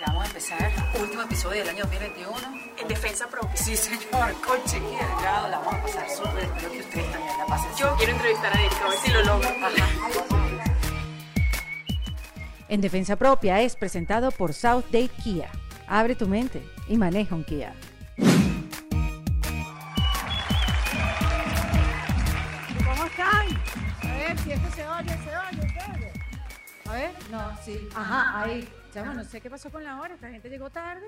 Ya vamos a empezar. Último episodio del año 2021. En defensa propia. Sí, señor. Con Chiqui Delgado la vamos a pasar súper. Espero que ustedes también la pasen Yo quiero entrevistar a Erika, a ver si lo logro. En Defensa Propia es presentado por South Date Kia. Abre tu mente y maneja un Kia. ¿Cómo están? A ver si esto se oye, se oye, se oye. A ver, no, sí. Ajá, ahí. Chamo, no sé qué pasó con la hora. Esta gente llegó tarde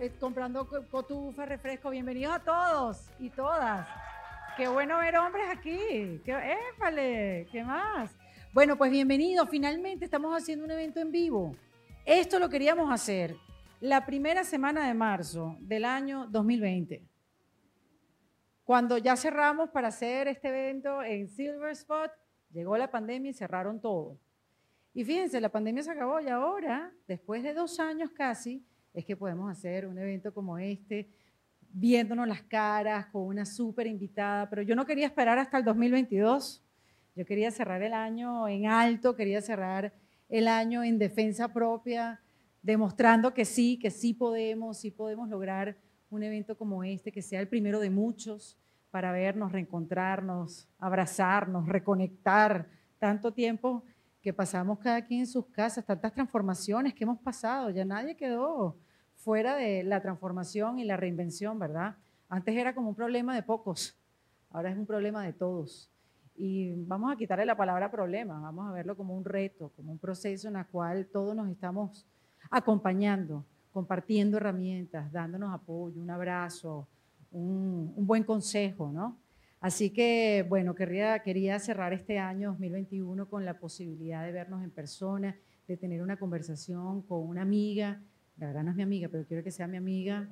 eh, comprando co- cotufa, refresco. Bienvenidos a todos y todas. Qué bueno ver hombres aquí. Qué. ¿Qué más? Bueno, pues bienvenidos. Finalmente estamos haciendo un evento en vivo. Esto lo queríamos hacer la primera semana de marzo del año 2020 cuando ya cerramos para hacer este evento en Silver Spot, llegó la pandemia y cerraron todo. Y fíjense, la pandemia se acabó y ahora, después de dos años casi, es que podemos hacer un evento como este, viéndonos las caras, con una súper invitada, pero yo no quería esperar hasta el 2022, yo quería cerrar el año en alto, quería cerrar el año en defensa propia, demostrando que sí, que sí podemos, sí podemos lograr un evento como este, que sea el primero de muchos, para vernos, reencontrarnos, abrazarnos, reconectar. Tanto tiempo que pasamos cada quien en sus casas, tantas transformaciones que hemos pasado, ya nadie quedó fuera de la transformación y la reinvención, ¿verdad? Antes era como un problema de pocos, ahora es un problema de todos. Y vamos a quitarle la palabra problema, vamos a verlo como un reto, como un proceso en el cual todos nos estamos acompañando, compartiendo herramientas, dándonos apoyo, un abrazo, un, un buen consejo, ¿no? Así que, bueno, quería, quería cerrar este año 2021 con la posibilidad de vernos en persona, de tener una conversación con una amiga, la verdad no es mi amiga, pero quiero que sea mi amiga.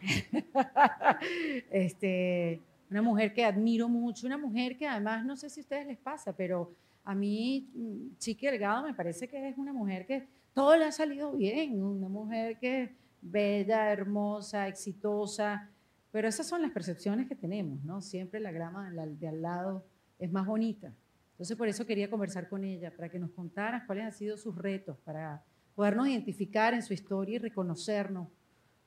este, una mujer que admiro mucho, una mujer que además, no sé si a ustedes les pasa, pero a mí, mm, Chiqui Delgado, me parece que es una mujer que todo le ha salido bien, una mujer que es bella, hermosa, exitosa, pero esas son las percepciones que tenemos, ¿no? Siempre la grama de al- lado es más bonita. Entonces, por eso quería conversar con ella, para que nos contara cuáles han sido sus retos, para podernos identificar en su historia y reconocernos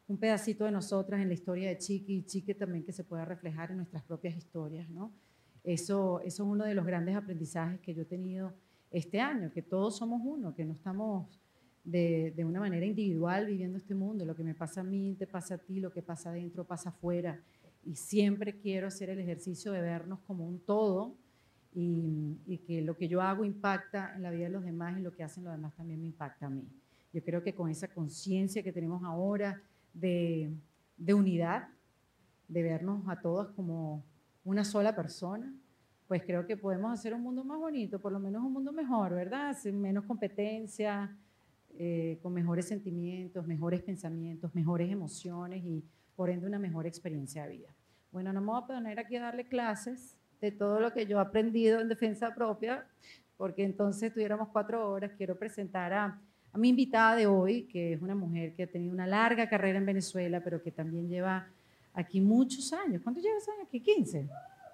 un pedacito de nosotras en la historia de Chiqui y Chiqui también que se pueda reflejar en nuestras propias historias, ¿no? Eso, eso es uno de los grandes aprendizajes que yo he tenido este año, que todos somos uno, que no estamos de, de una manera individual viviendo este mundo. Lo que me pasa a mí, te pasa a ti, lo que pasa adentro, pasa afuera. Y siempre quiero hacer el ejercicio de vernos como un todo y, que lo que yo hago impacta en la vida de los demás y lo que hacen los demás también me impacta a mí. Yo creo que con esa conciencia que tenemos ahora de, de unidad, de vernos a todos como una sola persona, pues creo que podemos hacer un mundo más bonito, por lo menos un mundo mejor, ¿verdad? Menos competencia, eh, con mejores sentimientos, mejores pensamientos, mejores emociones y por ende una mejor experiencia de vida. Bueno, no me voy a poner aquí a darle clases de todo lo que yo he aprendido en defensa propia, porque entonces tuviéramos cuatro horas. Quiero presentar a, a mi invitada de hoy, que es una mujer que ha tenido una larga carrera en Venezuela, pero que también lleva aquí muchos años. ¿Cuántos llevas aquí? 15.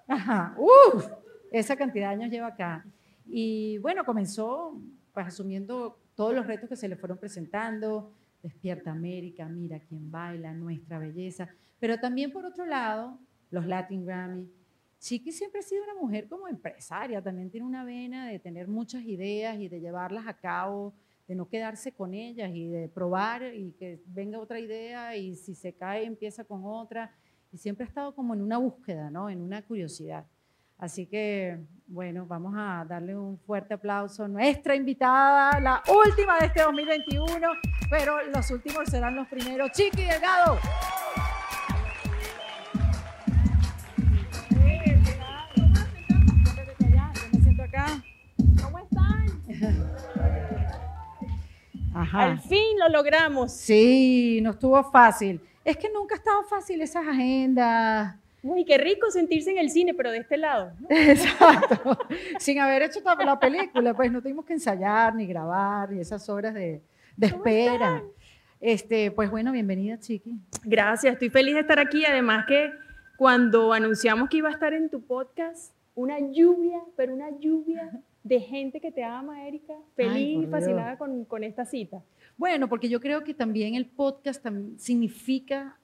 Ajá, ¡Uf! esa cantidad de años lleva acá. Y bueno, comenzó pues asumiendo todos los retos que se le fueron presentando, Despierta América, Mira quién baila, Nuestra Belleza, pero también por otro lado, los Latin Grammy. Chiqui siempre ha sido una mujer como empresaria, también tiene una vena de tener muchas ideas y de llevarlas a cabo, de no quedarse con ellas y de probar y que venga otra idea y si se cae empieza con otra. Y siempre ha estado como en una búsqueda, ¿no? En una curiosidad. Así que, bueno, vamos a darle un fuerte aplauso a nuestra invitada, la última de este 2021, pero los últimos serán los primeros. Chiqui Delgado. ¿Cómo están? Ajá. Al fin lo logramos. Sí, no estuvo fácil. Es que nunca ha estado fácil esas agendas. Uy, qué rico sentirse en el cine, pero de este lado. ¿no? Exacto. Sin haber hecho la película, pues no tuvimos que ensayar ni grabar ni esas horas de, de ¿Cómo espera. Este, pues bueno, bienvenida, Chiqui. Gracias, estoy feliz de estar aquí. Además que cuando anunciamos que iba a estar en tu podcast, una lluvia, pero una lluvia de gente que te ama, Erika, feliz y fascinada con, con esta cita. Bueno, porque yo creo que también el podcast significa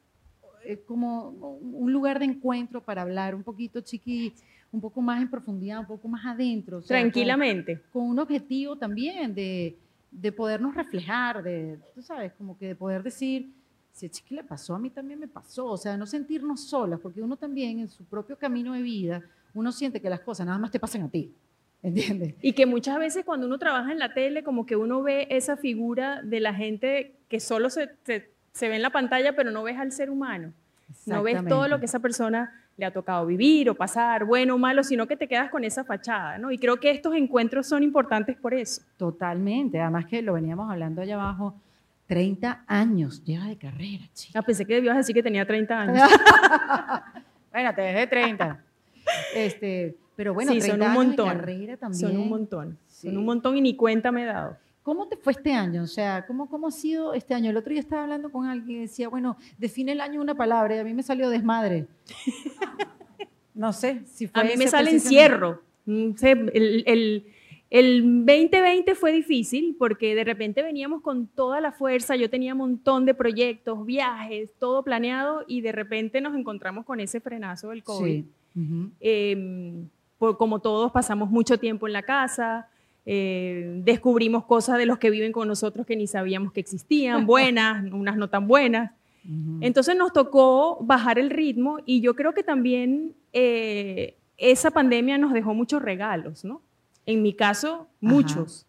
eh, como un lugar de encuentro para hablar un poquito, chiqui, un poco más en profundidad, un poco más adentro. o sea, con- Tranquilamente. Con, un objetivo también de, de podernos reflejar, de, tú sabes, como que de poder decir, si a Chiqui le pasó, a mí también me pasó. O sea, no sentirnos solas, porque uno también en su propio camino de vida, uno siente que las cosas nada más te pasan a ti. ¿Entiendes? Y que muchas veces cuando uno trabaja en la tele, como que uno ve esa figura de la gente que solo se, se, se ve en la pantalla, pero no ves al ser humano. No ves todo lo que esa persona le ha tocado vivir o pasar, bueno o malo, sino que te quedas con esa fachada, ¿no? Y creo que estos encuentros son importantes por eso. Totalmente. Además que lo veníamos hablando allá abajo. 30 años lleva de carrera, chica. Ah, pensé que debías decir que tenía 30 años. bueno, te dejé 30. Este, pero bueno, Sí, 30 son un años de montón. carrera también. Son un montón. Sí. Son un montón y ni cuenta me he dado. ¿Cómo te fue este año? O sea, ¿cómo, ¿cómo ha sido este año? El otro día estaba hablando con alguien y decía, bueno, define el año una palabra y a mí me salió desmadre. No sé si fue A mí me sale encierro. Mm, El, el- el 2020 fue difícil porque de repente veníamos con toda la fuerza, yo tenía un montón de proyectos, viajes, todo planeado y de repente nos encontramos con ese frenazo del COVID. Sí. Ujú. Eh, por- como todos pasamos mucho tiempo en la casa, eh, descubrimos cosas de los que viven con nosotros que ni sabíamos que existían, buenas, unas no tan buenas. Entonces nos tocó bajar el ritmo y yo creo que también eh, esa pandemia nos dejó muchos regalos, ¿no? En mi caso, muchos.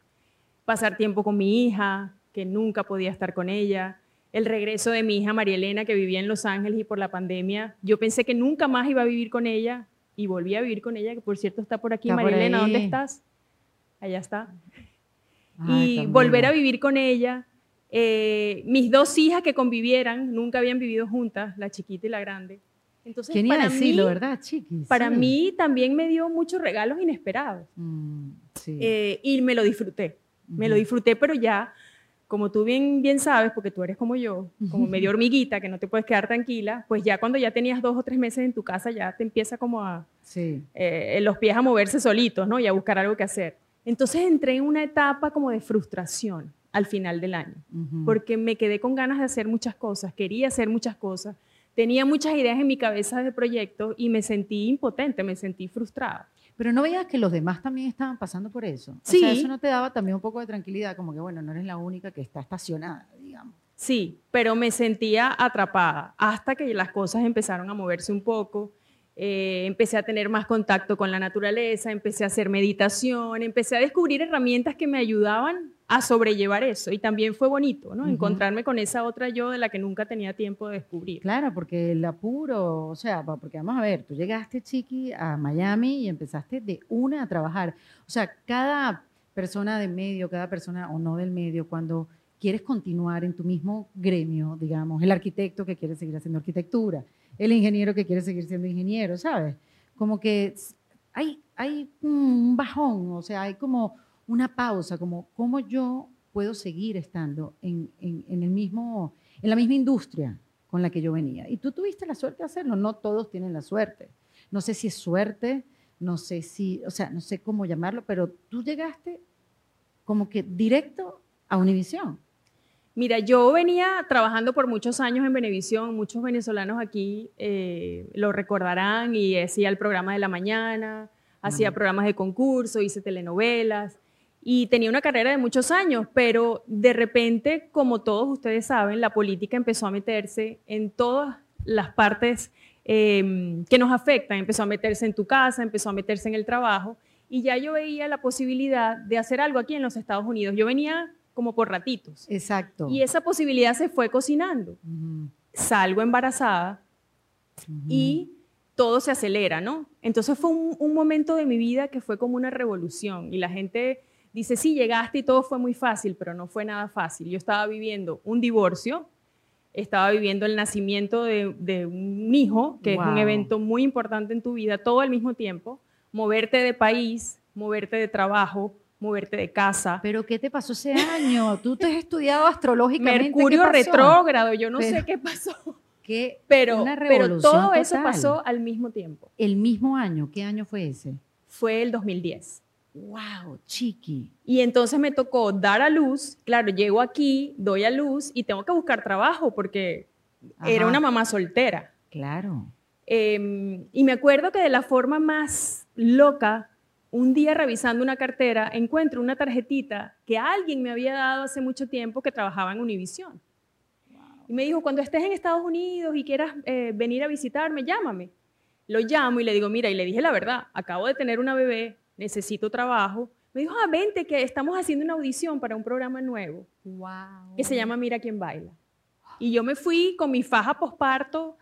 Pasar tiempo con mi hija, que nunca podía estar con ella. El regreso de mi hija María Elena, que vivía en Los Ángeles y por la pandemia, yo pensé que nunca más iba a vivir con ella y volví a vivir con ella, que por cierto está por aquí. Está por María Elena, ¿dónde estás? Allá está Ay, y tan volver a vivir con ella. Eh, mis dos hijas que convivieran nunca habían vivido juntas, la chiquita y la grande. Entonces, ¿Quién iba a para, decirlo, mí, verdad, chiquis? para Sí. mí también me dio muchos regalos inesperados Mm, sí. eh, y me lo disfruté. Me lo disfruté, pero ya, como tú bien, bien sabes, porque tú eres como yo, como medio hormiguita, que no te puedes quedar tranquila, pues ya cuando ya tenías dos o tres meses en tu casa, ya te empieza como a, sí. eh, los pies a moverse solitos, ¿no? Y a buscar algo que hacer. Entonces entré en una etapa como de frustración al final del año, porque me quedé con ganas de hacer muchas cosas, quería hacer muchas cosas, tenía muchas ideas en mi cabeza de proyectos y me sentí impotente, me sentí frustrada. Pero no veías que los demás también estaban pasando por eso. O Sí. sea, eso no te daba también un poco de tranquilidad, como que, bueno, no eres la única que está estacionada, digamos. Sí, pero me sentía atrapada hasta que las cosas empezaron a moverse un poco. Eh, empecé a tener más contacto con la naturaleza, empecé a hacer meditación, empecé a descubrir herramientas que me ayudaban a sobrellevar eso. Y también fue bonito, ¿no? Encontrarme con esa otra yo de la que nunca tenía tiempo de descubrir. Claro, porque el apuro, o sea, porque vamos a ver, tú llegaste, Chiqui, a Miami y empezaste de una a trabajar. O sea, cada persona de medio, cada persona o no del medio, cuando quieres continuar en tu mismo gremio, digamos, el arquitecto que quiere seguir haciendo arquitectura, el ingeniero que quiere seguir siendo ingeniero, ¿sabes? Como que hay, hay un bajón, o sea, hay como una pausa, como cómo yo puedo seguir estando en, en- en el mismo, en la misma industria con la que yo venía. Y tú tuviste la suerte de hacerlo, no todos tienen la suerte. No sé si es suerte, no sé si, o sea, no sé cómo llamarlo, pero tú llegaste como que directo a Univisión. Mira, yo venía trabajando por muchos años en Venevisión, muchos venezolanos aquí eh, lo recordarán y hacía el programa de la mañana, hacía programas de concurso, hice telenovelas y tenía una carrera de muchos años, pero de repente, como todos ustedes saben, la política empezó a meterse en todas las partes eh, que nos afectan, empezó a meterse en tu casa, empezó a meterse en el trabajo y ya yo veía la posibilidad de hacer algo aquí en los Estados Unidos. Yo venía como por ratitos. Exacto. Y esa posibilidad se fue cocinando. Salgo embarazada y todo se acelera, ¿no? Entonces fue un, un momento de mi vida que fue como una revolución y la gente dice, sí, llegaste y todo fue muy fácil, pero no fue nada fácil. Yo estaba viviendo un divorcio, estaba viviendo el nacimiento de, de un hijo, que es un evento muy importante en tu vida, todo al mismo tiempo, moverte de país, moverte de trabajo, moverte de casa. Pero ¿qué te pasó ese año? Tú te has estudiado astrológicamente. ¿qué Mercurio retrógrado, yo no sé Pero- qué pasó. ¿Qué? Pero, pero todo eso total. pasó al mismo tiempo. El mismo año. ¿Qué año fue ese? fue el 2010. Wow, chiqui. Y entonces me tocó dar a luz, claro, llego aquí, doy a luz y tengo que buscar trabajo porque era Ajá. una mamá soltera. Claro. Eh, y me acuerdo que de la forma más loca, un día revisando una cartera, encuentro una tarjetita que alguien me había dado hace mucho tiempo que trabajaba en Univision. Y me dijo, cuando estés en Estados Unidos y quieras eh, venir a visitarme, llámame. Lo llamo y le digo, mira, y le dije la verdad, acabo de tener una bebé, necesito trabajo. Me dijo, ah, vente, que estamos haciendo una audición para un programa nuevo Wow. que se llama Mira quién baila. Y yo me fui con mi faja posparto,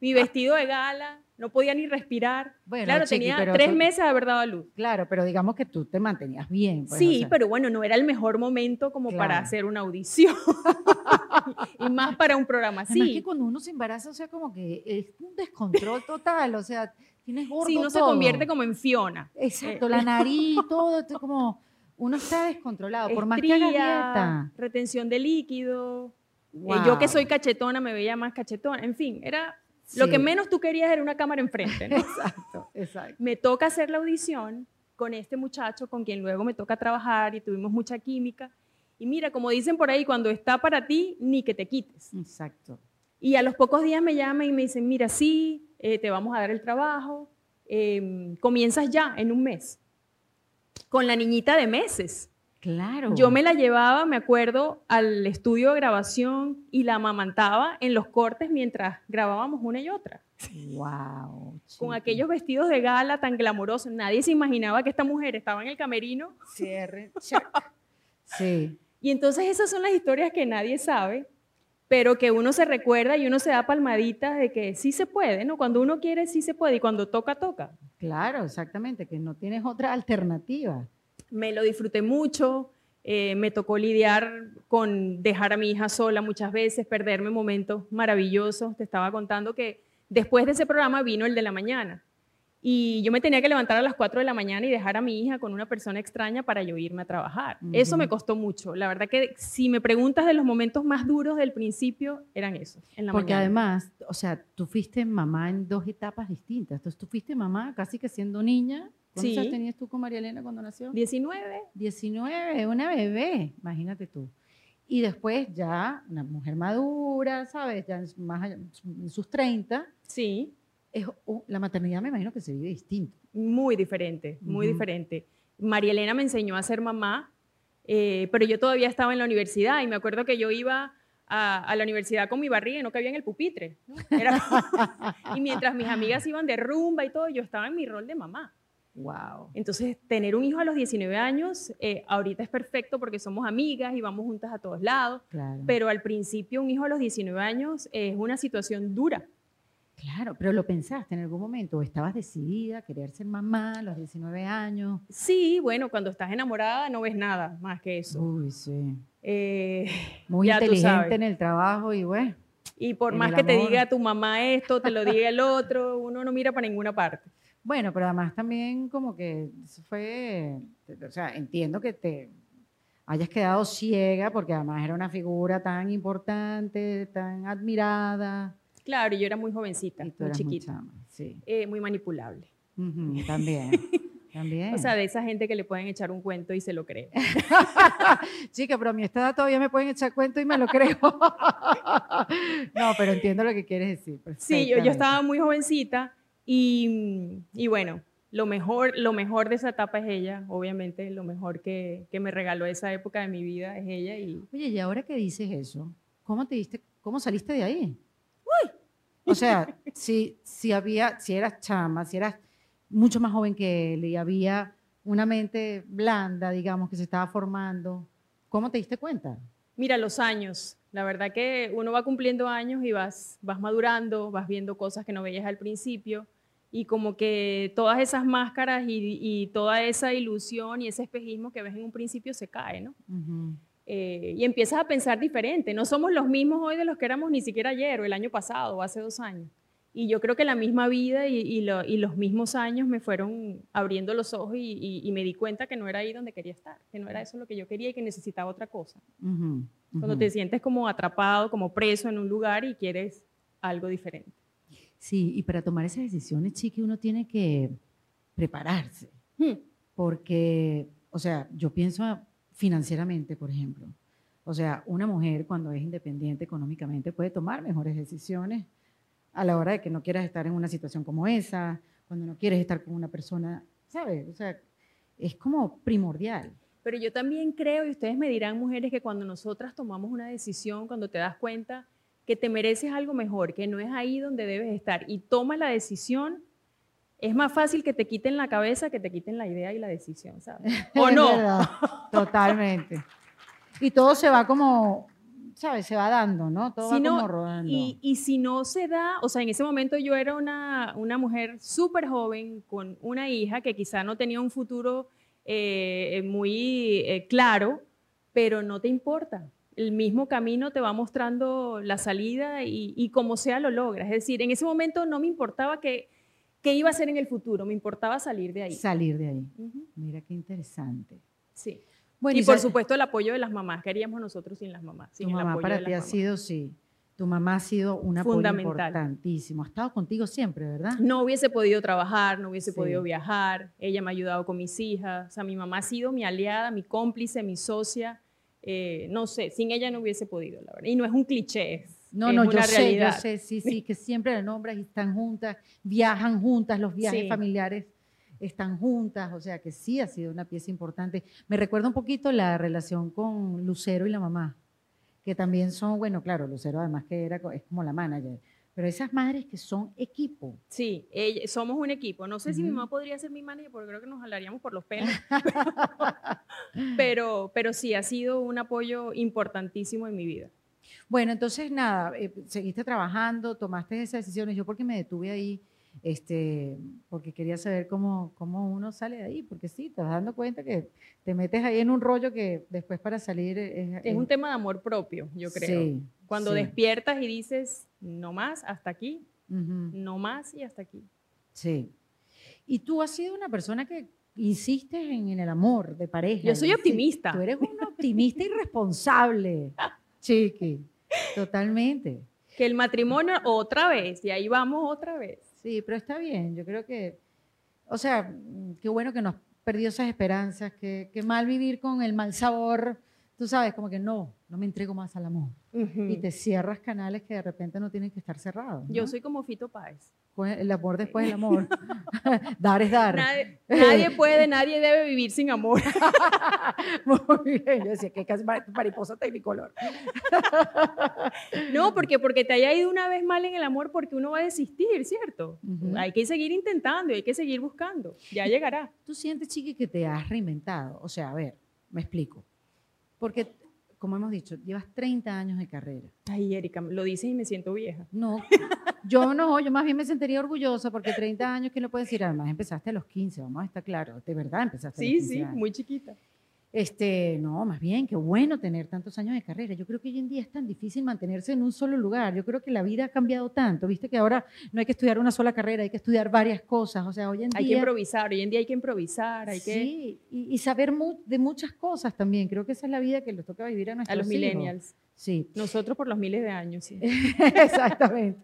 mi vestido de gala, no podía ni respirar. Bueno, claro, Chiqui, tenía tres tú- meses de haber dado a luz. Claro, pero digamos que tú te mantenías bien. pues, sí, o sea. pero bueno, no era el mejor momento como para hacer una audición. y más para un programa Además así. que cuando uno se embaraza, o sea, como que es un descontrol total, o sea, tienes gordo Sí, no se convierte como en Fiona. Exacto, eh, la nariz, todo, como uno está descontrolado, por más que haga dieta. retención de líquido. Eh, yo que soy cachetona me veía más cachetona. En fin, era lo que menos tú querías era una cámara enfrente. ¿no? Exacto, exacto. me toca hacer la audición con este muchacho con quien luego me toca trabajar y tuvimos mucha química. Y mira, como dicen por ahí, cuando está para ti, ni que te quites. Exacto. Y a los pocos días me llaman y me dicen, mira, sí, eh, te vamos a dar el trabajo, eh, comienzas ya en un mes, con la niñita de meses. Claro. Yo me la llevaba, me acuerdo, al estudio de grabación y la amamantaba en los cortes mientras grabábamos una y otra Wow. con aquellos vestidos de gala tan glamorosos. Nadie se imaginaba que esta mujer estaba en el camerino. cierre. check. Sí. Y entonces esas son las historias que nadie sabe, pero que uno se recuerda y uno se da palmaditas de que sí se puede, ¿no? Cuando uno quiere, sí se puede y cuando toca, toca. Claro, exactamente, que no tienes otra alternativa. Me lo disfruté mucho, eh, me tocó lidiar con dejar a mi hija sola muchas veces, perderme momentos maravillosos. Te estaba contando que después de ese programa vino el de la mañana. Y yo me tenía que levantar a las 4 de la mañana y dejar a mi hija con una persona extraña para yo irme a trabajar. Eso me costó mucho. La verdad que si me preguntas de los momentos más duros del principio, eran esos, en la Porque mañana. además, o sea, tú fuiste mamá en dos etapas distintas. Entonces, tú fuiste mamá casi que siendo niña. ¿Cuántos Sí. tenías tú con María Elena cuando nació? 19, 19, una bebé, imagínate tú. Y después ya una mujer madura, ¿sabes? Ya más allá- en sus 30. sí, Es, u- la maternidad me imagino que se vive distinto. muy diferente, muy Ujú. diferente. María Elena me enseñó a ser mamá, eh, pero yo todavía estaba en la universidad y me acuerdo que yo iba a, a la universidad con mi barriga y no cabía en el pupitre. ¿no? Era- y mientras mis amigas iban de rumba y todo, yo estaba en mi rol de mamá. Wow. Entonces, tener un hijo a los 19 años, eh, ahorita es perfecto porque somos amigas y vamos juntas a todos lados, Claro. pero al principio un hijo a los 19 años es una situación dura. Claro, pero lo pensaste en algún momento, o estabas decidida a querer ser mamá a los 19 años. Sí, bueno, cuando estás enamorada no ves nada más que eso. Uy, sí. Eh, Muy inteligente en el trabajo y bueno. y por más que te diga tu mamá esto, te lo diga el otro, uno no mira para ninguna parte. Bueno, pero además también como que eso fue, o sea, entiendo que te hayas quedado ciega porque además era una figura tan importante, tan admirada. Claro, yo era muy jovencita, muy muy chiquita, chama, sí. eh, muy manipulable. También, también. O sea, de esa gente que le pueden echar un cuento y se lo cree. Chica, pero a mi esta edad todavía me pueden echar cuento y me lo creo. no, pero entiendo lo que quieres decir. Sí, yo, yo estaba muy jovencita y, y bueno, lo mejor, lo mejor de esa etapa es ella, obviamente, lo mejor que, que me regaló esa época de mi vida es ella y Oye, y ahora que dices eso, ¿cómo te diste, cómo saliste de ahí? O sea, si, si había, si eras chama, si eras mucho más joven que él y había una mente blanda, digamos, que se estaba formando, ¿cómo te diste cuenta? Mira, los años. La verdad que uno va cumpliendo años y vas, vas madurando, vas viendo cosas que no veías al principio y como que todas esas máscaras y, y toda esa ilusión y ese espejismo que ves en un principio se cae, ¿no? Ujú. Eh, y empiezas a pensar diferente. No somos los mismos hoy de los que éramos ni siquiera ayer o el año pasado o hace dos años. Y yo creo que la misma vida y, y lo- y los mismos años me fueron abriendo los ojos y, me di cuenta que no era ahí donde quería estar, que no era eso lo que yo quería y que necesitaba otra cosa. Ujú, Cuando ujú. te sientes como atrapado, como preso en un lugar y quieres algo diferente. Sí, y para tomar esas decisiones, chiqui, uno tiene que prepararse. Hmm. Porque, o sea, yo pienso financieramente, por ejemplo. O sea, una mujer cuando es independiente económicamente puede tomar mejores decisiones a la hora de que no quieras estar en una situación como esa, cuando no quieres estar con una persona, ¿sabes? O sea, es como primordial. Pero yo también creo, y ustedes me dirán, mujeres, que cuando nosotras tomamos una decisión, cuando te das cuenta que te mereces algo mejor, que no es ahí donde debes estar, y tomas la decisión, es más fácil que te quiten la cabeza que te quiten la idea y la decisión, ¿sabes? ¿O no? verdad, totalmente. Y todo se va como, ¿sabes? Se va dando, ¿no? Todo Si va no- como rodando. Y, y si no se da, o sea, en ese momento yo era una, una mujer súper joven con una hija que quizá no tenía un futuro eh, muy eh, claro, pero no te importa. El mismo camino te va mostrando la salida y, y como sea lo logras. Es decir, en ese momento no me importaba qué qué iba a hacer en el futuro, me importaba salir de ahí. Salir de ahí. Mira qué interesante. Sí. Bueno, y por supuesto el apoyo de las mamás. ¿Qué haríamos nosotros sin las mamás? Sin tu el apoyo para de ti ha mamás. sido, sí. Tu mamá ha sido un apoyo importantísimo. Ha estado contigo siempre, ¿verdad? no hubiese podido trabajar, no hubiese Sí. podido viajar, ella me ha ayudado con mis hijas, o sea, mi mamá ha sido mi aliada, mi cómplice, mi socia, eh, no sé, sin ella no hubiese podido, la verdad. Y no es un cliché, es, No, es no, yo una sé, realidad. yo sé, sí, sí, que siempre la nombras y están juntas, viajan juntas, los viajes Sí. familiares están juntas, o sea que sí ha sido una pieza importante. Me recuerda un poquito la relación con Lucero y la mamá, que también son, bueno, claro, Lucero además que era, es como la manager, pero esas madres que son equipo. Sí, ella- somos un equipo. No sé si mi mamá podría ser mi manager porque creo que nos jalaríamos por los pelos. pero, pero sí, ha sido un apoyo importantísimo en mi vida. Bueno, entonces nada, eh, seguiste trabajando, tomaste esas decisiones. Yo porque me detuve ahí, este, porque quería saber cómo, cómo uno sale de ahí, porque sí, te vas dando cuenta que te metes ahí en un rollo que después para salir es, Es un tema de amor propio, yo creo. Sí, Cuando sí. despiertas y dices, no más, hasta aquí, Ujú, no más y hasta aquí. sí. Y tú has sido una persona que insistes en, en el amor de pareja. Yo soy optimista. Tú eres una optimista irresponsable, chiqui, totalmente. Que el matrimonio otra vez, y ahí vamos otra vez. Sí, pero está bien. Yo creo que, o sea, mm, qué bueno que no has perdido esas esperanzas, que, que mal vivir con el mal sabor, tú sabes, como que no, no me entrego más al amor. Y te cierras canales que de repente no tienen que estar cerrados. ¿no? Yo soy como Fito Páez. El amor después del amor. dar es dar. Nadie, nadie puede, nadie debe vivir sin amor. Muy bien. Yo decía que casi ma- mariposa tecnicolor. No, porque porque te haya ido una vez mal en el amor, porque uno va a desistir, ¿cierto? Hay que seguir intentando hay que seguir buscando. Ya llegará. ¿Tú sientes, Chiqui, que te has reinventado? O sea, a ver, me explico. Porque, como hemos dicho, llevas 30 años de carrera. Ay, Erika, lo dices y me siento vieja. No, yo no, yo más bien me sentiría orgullosa porque 30 años, ¿quién lo puede decir? Además, empezaste a los 15, vamos a estar claros, de verdad empezaste a los Sí, 15 sí, años. muy chiquita. Este, no, más bien, qué bueno tener tantos años de carrera. Yo creo que hoy en día es tan difícil mantenerse en un solo lugar. Yo creo que la vida ha cambiado tanto, viste que ahora no hay que estudiar una sola carrera, hay que estudiar varias cosas. O sea, hoy en Hay que día... improvisar, hoy en día hay que improvisar, hay que Sí, y, y saber mu- de muchas cosas también. Creo que esa es la vida que les toca vivir a nuestros a los hijos. millennials. Sí, Nosotros por los miles de años, sí. Exactamente.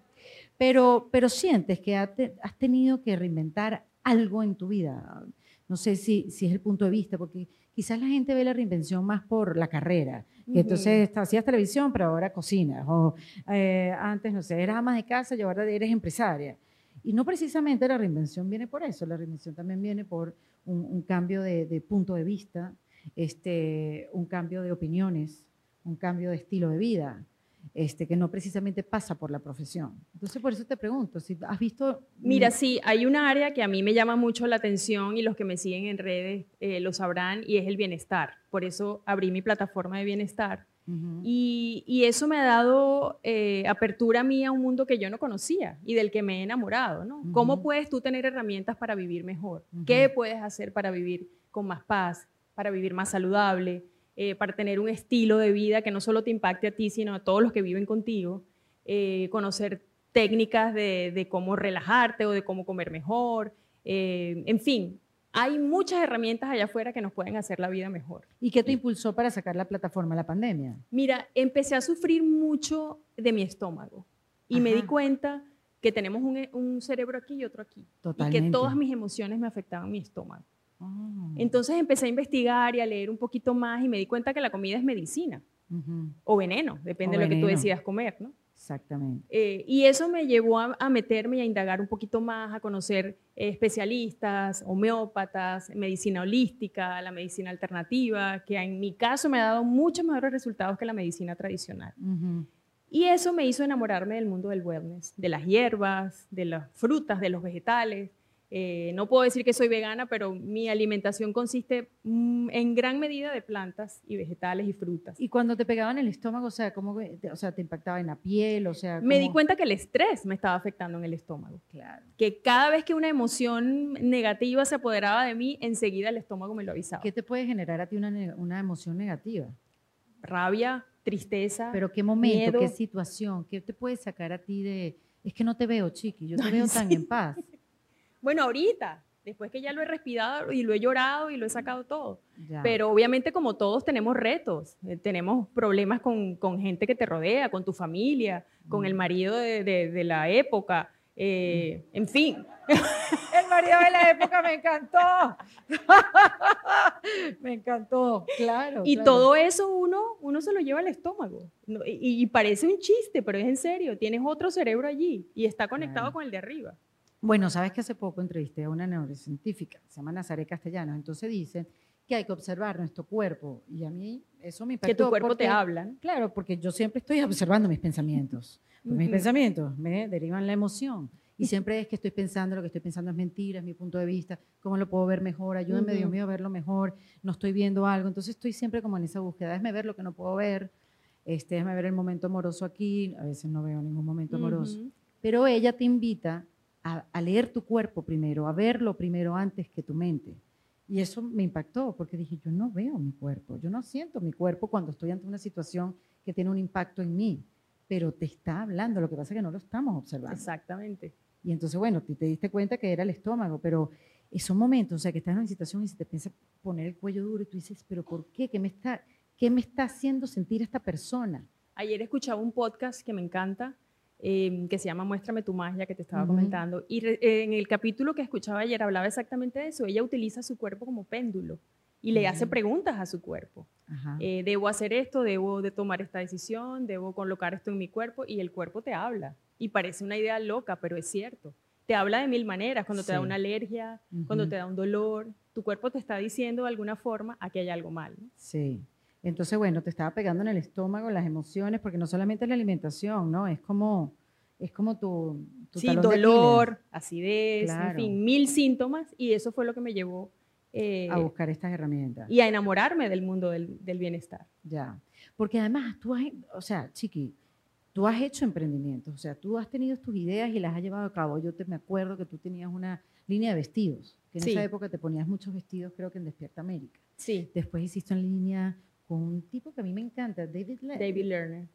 Pero, pero sientes que has tenido que reinventar algo en tu vida. No sé si, si es el punto de vista, porque quizás la gente ve la reinvención más por la carrera. Que Ujú. entonces hacías televisión, pero ahora cocinas. O eh, antes, no sé, eras ama de casa y ahora eres empresaria. Y no precisamente la reinvención viene por eso. La reinvención también viene por un, un cambio de, de punto de vista, este, un cambio de opiniones, un cambio de estilo de vida este, que no precisamente pasa por la profesión. Entonces, por eso te pregunto, si has visto... Mira, sí, hay una área que a mí me llama mucho la atención y los que me siguen en redes eh, lo sabrán y es el bienestar. Por eso abrí mi plataforma de bienestar. Y, y eso me ha dado eh, apertura a mí a un mundo que yo no conocía y del que me he enamorado, ¿no? ¿Cómo puedes tú tener herramientas para vivir mejor? ¿Qué puedes hacer para vivir con más paz, para vivir más saludable, eh, para tener un estilo de vida que no solo te impacte a ti, sino a todos los que viven contigo? Eh, conocer técnicas de, de cómo relajarte o de cómo comer mejor. eh, en fin, hay muchas herramientas allá afuera que nos pueden hacer la vida mejor. ¿Y qué te impulsó para sacar la plataforma, la pandemia? Mira, empecé a sufrir mucho de mi estómago y me di cuenta que tenemos un, un cerebro aquí y otro aquí. Y Totalmente. que todas mis emociones me afectaban mi estómago. Ah. Entonces empecé a investigar y a leer un poquito más y me di cuenta que la comida es medicina o veneno, depende O de lo que tú decidas comer, ¿no? Exactamente. Eh, y eso me llevó a, a meterme y a indagar un poquito más, a conocer eh, especialistas, homeópatas, medicina holística, la medicina alternativa, que en mi caso me ha dado muchos mejores resultados que la medicina tradicional. Y eso me hizo enamorarme del mundo del wellness, de las hierbas, de las frutas, de los vegetales. Eh, no puedo decir que soy vegana, pero mi alimentación consiste mm, en gran medida de plantas y vegetales y frutas. Y cuando te pegaban el estómago, o sea, ¿cómo, o sea, te impactaba en la piel? O sea, Me di cuenta que el estrés me estaba afectando en el estómago. Claro. que cada vez que una emoción negativa se apoderaba de mí, enseguida el estómago me lo avisaba. ¿Qué te puede generar a ti una, una emoción negativa? Rabia, tristeza. ¿Pero qué momento, miedo. qué situación? ¿Qué te puede sacar a ti de... Es que no te veo, chiqui, yo te veo tan en paz. Bueno, ahorita, después que ya lo he respirado y lo he llorado y lo he sacado todo. Ya. Pero obviamente como todos tenemos retos, eh, tenemos problemas con, con gente que te rodea, con tu familia, con el marido de, de- de la época, eh, en fin. El marido de la época me encantó. me encantó, claro. Y claro. todo eso uno, uno se lo lleva al estómago. Y, y parece un chiste, pero es en serio. Tienes otro cerebro allí y está conectado Claro. con el de arriba. Bueno, sabes que hace poco entrevisté a una neurocientífica, se llama Nazaret Castellanos, entonces dice que hay que observar nuestro cuerpo y a mí eso me impactó. Que tu cuerpo porque- te habla. Claro, porque yo siempre estoy observando mis pensamientos. Pues Mis Ujú. pensamientos me derivan la emoción. Y siempre es que estoy pensando, lo que estoy pensando es mentira, es mi punto de vista, cómo lo puedo ver mejor, ayúdame Dios Ujú. mío a verlo mejor, no estoy viendo algo. Entonces estoy siempre como en esa búsqueda, déjame ver lo que no puedo ver, este, déjame ver el momento amoroso aquí, a veces no veo ningún momento amoroso. Ujú. Pero ella te invita a, a leer tu cuerpo primero, a verlo primero antes que tu mente. Y eso me impactó porque dije, yo no veo mi cuerpo, yo no siento mi cuerpo cuando estoy ante una situación que tiene un impacto en mí, pero te está hablando, lo que pasa es que no lo estamos observando. Exactamente. Y entonces, bueno, te, te diste cuenta que era el estómago, pero esos momentos, o sea, que estás en una situación y se te piensa poner el cuello duro y tú dices, pero ¿por qué? ¿Qué me está, qué me está haciendo sentir esta persona? Ayer escuchaba un podcast que me encanta, eh, que se llama Muéstrame tu magia, que te estaba comentando. Y re- en el capítulo que escuchaba ayer hablaba exactamente de eso. Ella utiliza su cuerpo como péndulo y le hace preguntas a su cuerpo. Eh, debo hacer esto, debo de tomar esta decisión, debo colocar esto en mi cuerpo y el cuerpo te habla. Y parece una idea loca, pero es cierto. Te habla de mil maneras, cuando te da una alergia, cuando te da un dolor, tu cuerpo te está diciendo de alguna forma aquí hay algo mal. ¿no? Sí. Entonces, bueno, te estaba pegando en el estómago las emociones, porque no solamente es la alimentación, ¿no? Es como, es como tu, tu Sí, dolor, acidez, Claro. en fin, mil síntomas y eso fue lo que me llevó eh, a buscar estas herramientas. y a enamorarme del mundo del, del bienestar. Ya. Porque además, tú has, o sea, Chiqui, tú has hecho emprendimientos, o sea, tú has tenido tus ideas y las has llevado a cabo. Yo te, me acuerdo que tú tenías una línea de vestidos, que en Sí. esa época te ponías muchos vestidos, creo que en Despierta América. Sí, Después hiciste en línea con un tipo que a mí me encanta, David Le David Lerner.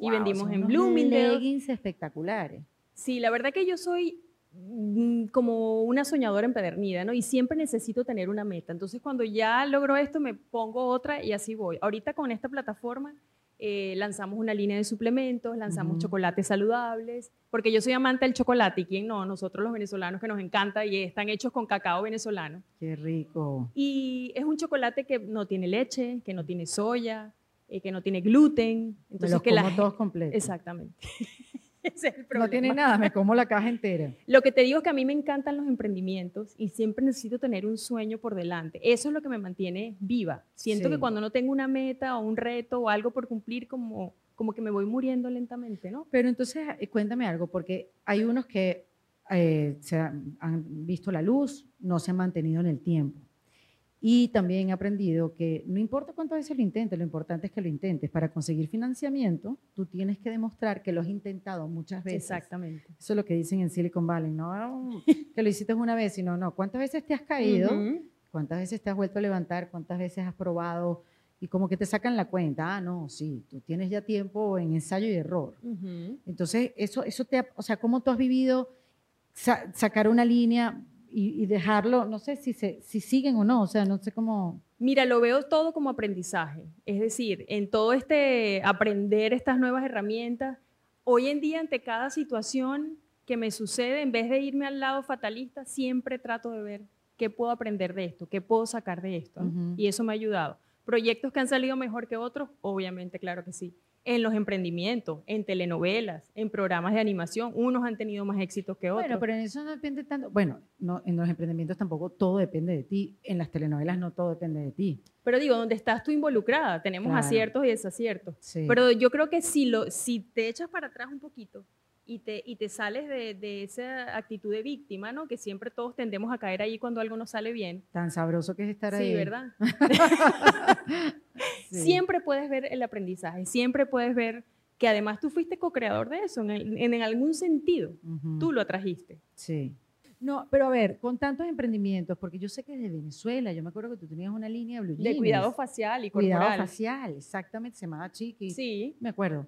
y vendimos en Bloomingdale. leggings espectaculares. Sí, la verdad que yo soy mm, como una soñadora empedernida, ¿no? Y siempre necesito tener una meta. Entonces, cuando ya logro esto, me pongo otra y así voy. Ahorita con esta plataforma eh, lanzamos una línea de suplementos, lanzamos chocolates saludables, porque yo soy amante del chocolate y quién no, nosotros los venezolanos que nos encanta y están hechos con cacao venezolano. Qué rico. Y es un chocolate que no tiene leche, que no tiene soya, eh, que no tiene gluten. Me Entonces, los que como la todos completos. Exactamente. Ese es el problema. No tiene nada, me como la caja entera. Lo que te digo es que a mí me encantan los emprendimientos y siempre necesito tener un sueño por delante. Eso es lo que me mantiene viva. Siento Sí. que cuando no tengo una meta o un reto o algo por cumplir, como, como que me voy muriendo lentamente, ¿no? Pero entonces, eh, cuéntame algo, porque hay unos que eh, se han, han visto la luz, no se han mantenido en el tiempo. Y también he aprendido que no importa cuántas veces lo intentes, lo importante es que lo intentes. Para conseguir financiamiento, tú tienes que demostrar que lo has intentado muchas veces. Exactamente. Eso es lo que dicen en Silicon Valley, no que lo hiciste una vez, sino no. ¿Cuántas veces te has caído? ¿Cuántas veces te has vuelto a levantar? ¿Cuántas veces has probado? Y como que te sacan la cuenta. Ah, no, sí, tú tienes ya tiempo en ensayo y error. Entonces, eso, eso te, ha- o sea, ¿cómo tú has vivido sa- sacar una línea y, y dejarlo? No sé si, se, si siguen o no, o sea, no sé cómo. Mira, lo veo todo como aprendizaje. Es decir, en todo este aprender estas nuevas herramientas, hoy en día ante cada situación que me sucede, en vez de irme al lado fatalista, siempre trato de ver ¿qué puedo aprender de esto? ¿Qué puedo sacar de esto? Y eso me ha ayudado. ¿Proyectos que han salido mejor que otros? Obviamente, claro que sí. En los emprendimientos, en telenovelas, en programas de animación, unos han tenido más éxitos que otros. Bueno, pero en eso no depende tanto. Bueno, no, en los emprendimientos tampoco todo depende de ti. En las telenovelas no todo depende de ti. Pero digo, donde estás tú involucrada, tenemos Claro. aciertos y desaciertos. Sí. Pero yo creo que si, lo, si te echas para atrás un poquito y te, y te sales de, de esa actitud de víctima, ¿no? Que siempre todos tendemos a caer ahí cuando algo no sale bien. Tan sabroso que es estar ahí. Sí, ¿verdad? Sí. Siempre puedes ver el aprendizaje, siempre puedes ver que además tú fuiste co-creador de eso, en, el- en algún sentido. Ujú. Tú lo atrajiste. Sí. No, pero a ver, con tantos emprendimientos, porque yo sé que desde Venezuela, yo me acuerdo que tú tenías una línea de blue De jeans. cuidado facial y Cuidado corporal. facial, exactamente, se llamaba Chiqui. Sí. Me acuerdo.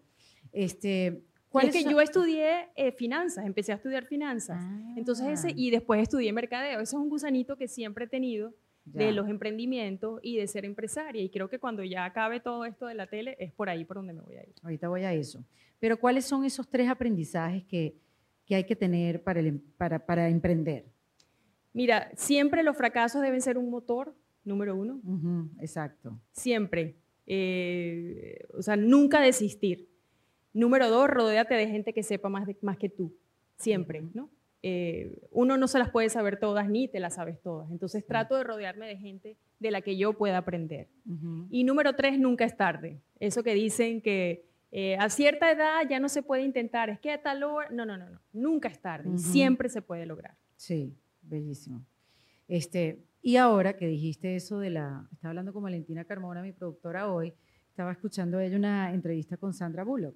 Este, Es ¿cuáles que yo estudié eh, finanzas, empecé a estudiar finanzas. Entonces ese, Ah, y después estudié mercadeo. Ese es un gusanito que siempre he tenido ya. de los emprendimientos y de ser empresaria. Y creo que cuando ya acabe todo esto de la tele, es por ahí por donde me voy a ir. Ahorita voy a eso. Pero ¿cuáles son esos tres aprendizajes que, que hay que tener para, el em- para, para emprender? Mira, siempre los fracasos deben ser un motor, número uno. Ujú, exacto. Siempre. Eh, o sea, nunca desistir. Número dos, rodéate de gente que sepa más, de- más que tú. Siempre. ¿no? Eh, uno no se las puede saber todas ni te las sabes todas. Entonces trato de rodearme de gente de la que yo pueda aprender. Ujú. Y número tres, nunca es tarde. Eso que dicen que eh, a cierta edad ya no se puede intentar, es que a tal hora, no, no, no, no, nunca es tarde, y Ujú. siempre se puede lograr. Sí, bellísimo. Este, y ahora que dijiste eso de la, estaba hablando con Valentina Carmona, mi productora hoy, estaba escuchando ella una entrevista con Sandra Bullock,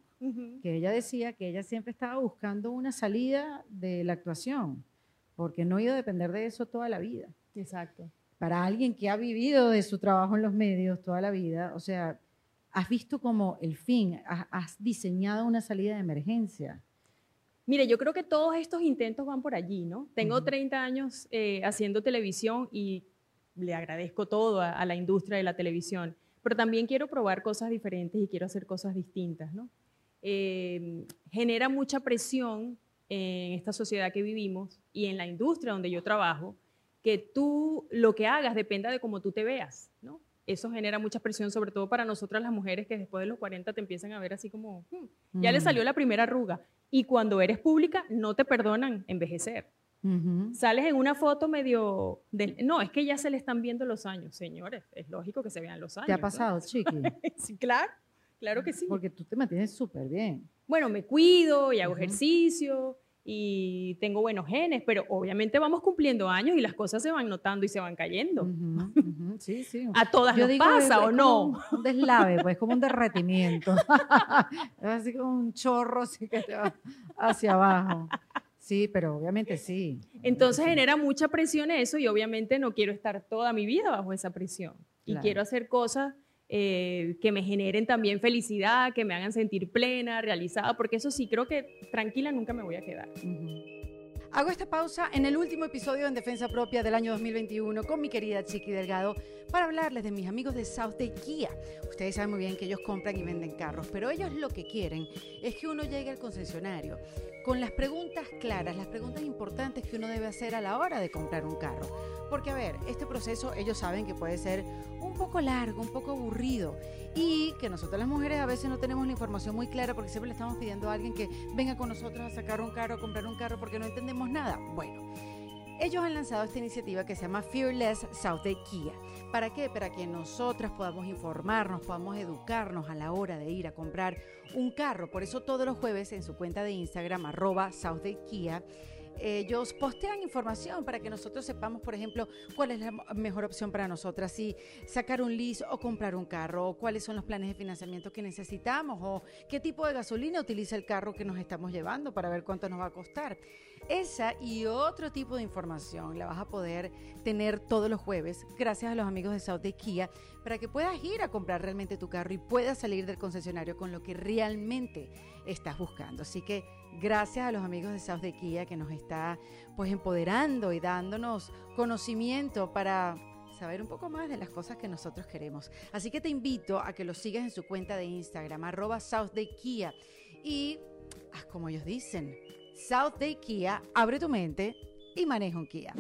que ella decía que ella siempre estaba buscando una salida de la actuación, porque no iba a depender de eso toda la vida. Exacto. Para alguien que ha vivido de su trabajo en los medios toda la vida, o sea, has visto como el fin, has, diseñado una salida de emergencia. Mire, yo creo que todos estos intentos van por allí, ¿no? Tengo Ujú. 30 años eh, haciendo televisión y le agradezco todo a, a la industria de la televisión, pero también quiero probar cosas diferentes y quiero hacer cosas distintas, ¿no? Eh, genera mucha presión en esta sociedad que vivimos y en la industria donde yo trabajo, que tú lo que hagas dependa de cómo tú te veas, ¿no? Eso genera mucha presión, sobre todo para nosotras las mujeres que después de los 40 te empiezan a ver así como, "Hmm, ya le Mm. salió la primera arruga. Y cuando eres pública, no te perdonan envejecer. Sales en una foto medio... de- no, es que ya se le están viendo los años, señores. Es lógico que se vean los años. ¿Te ha ¿no? pasado, Chiqui? Sí, claro, claro que sí. Porque tú te mantienes súper bien. Bueno, me cuido y hago ejercicio y tengo buenos genes, pero obviamente vamos cumpliendo años y las cosas se van notando y se van cayendo. Sí, sí. ¿A todas Yo nos digo, pasa o no? Un, un deslave, pues, como un derretimiento. es así como un chorro así que te va hacia abajo. Sí, pero obviamente sí. Entonces genera mucha presión eso y obviamente no quiero estar toda mi vida bajo esa presión. Y quiero hacer cosas eh, que me generen también felicidad, que me hagan sentir plena, realizada, porque eso sí, creo que tranquila nunca me voy a quedar. Hago esta pausa en el último episodio en Defensa Propia del año 2021 con mi querida Chiqui Delgado para hablarles de mis amigos de South Day Kia. Ustedes saben muy bien que ellos compran y venden carros, pero ellos lo que quieren es que uno llegue al concesionario con las preguntas claras, las preguntas importantes que uno debe hacer a la hora de comprar un carro. Porque, a ver, este proceso ellos saben que puede ser un poco largo, un poco aburrido y que nosotros las mujeres a veces no tenemos la información muy clara porque siempre le estamos pidiendo a alguien que venga con nosotros a sacar un carro, a comprar un carro porque no entendemos nada. Bueno, ellos han lanzado esta iniciativa que se llama Fearless South Day Kia. ¿Para qué? Para que nosotras podamos informarnos, podamos educarnos a la hora de ir a comprar un carro. Por eso todos los jueves en su cuenta de Instagram, arroba South Day Kia, ellos postean información para que nosotros sepamos, por ejemplo, cuál es la mejor opción para nosotras, si sacar un lease o comprar un carro, o cuáles son los planes de financiamiento que necesitamos, o qué tipo de gasolina utiliza el carro que nos estamos llevando para ver cuánto nos va a costar. Esa y otro tipo de información la vas a poder tener todos los jueves gracias a los amigos de South de Kia para que puedas ir a comprar realmente tu carro y puedas salir del concesionario con lo que realmente estás buscando. Así que gracias a los amigos de South de Kia que nos está pues empoderando y dándonos conocimiento para saber un poco más de las cosas que nosotros queremos. Así que te invito a que los sigas en su cuenta de Instagram, arroba South de Kia. Y haz como ellos dicen, South Day Kia, abre tu mente y maneja un Kia.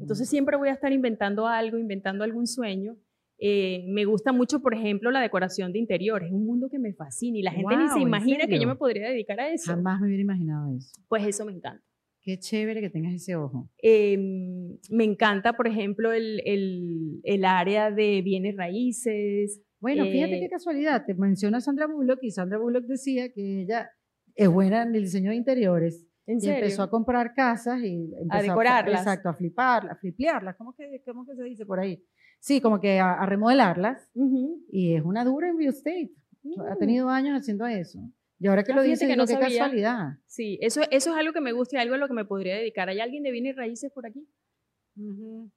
Entonces siempre voy a estar inventando algo, inventando algún sueño. Eh, me gusta mucho, por ejemplo, la decoración de interiores. Es un mundo que me fascina y la gente ni Wow, se ¿en imagina que yo me podría dedicar a eso. Jamás me hubiera imaginado eso. Pues eso me encanta. Qué chévere que tengas ese ojo. Eh, me encanta, por ejemplo, el, el- el área de bienes raíces. Bueno, fíjate Eh, qué casualidad. Te menciona Sandra Bullock y Sandra Bullock decía que ella es buena en el diseño de interiores. ¿En y serio? empezó a comprar casas y empezó decorarlas. exacto, a fliparlas, a fliplearlas. ¿Cómo que, cómo que se dice por ahí? Sí, como que a, a remodelarlas. Ujú. Y es una dura en real estate. Ha Mm. tenido años haciendo eso. Y ahora que Ah, lo fíjate dice, que no qué sabía. casualidad. Sí, eso, eso es algo que me gusta y algo a lo que me podría dedicar. ¿Hay alguien de bienes raíces por aquí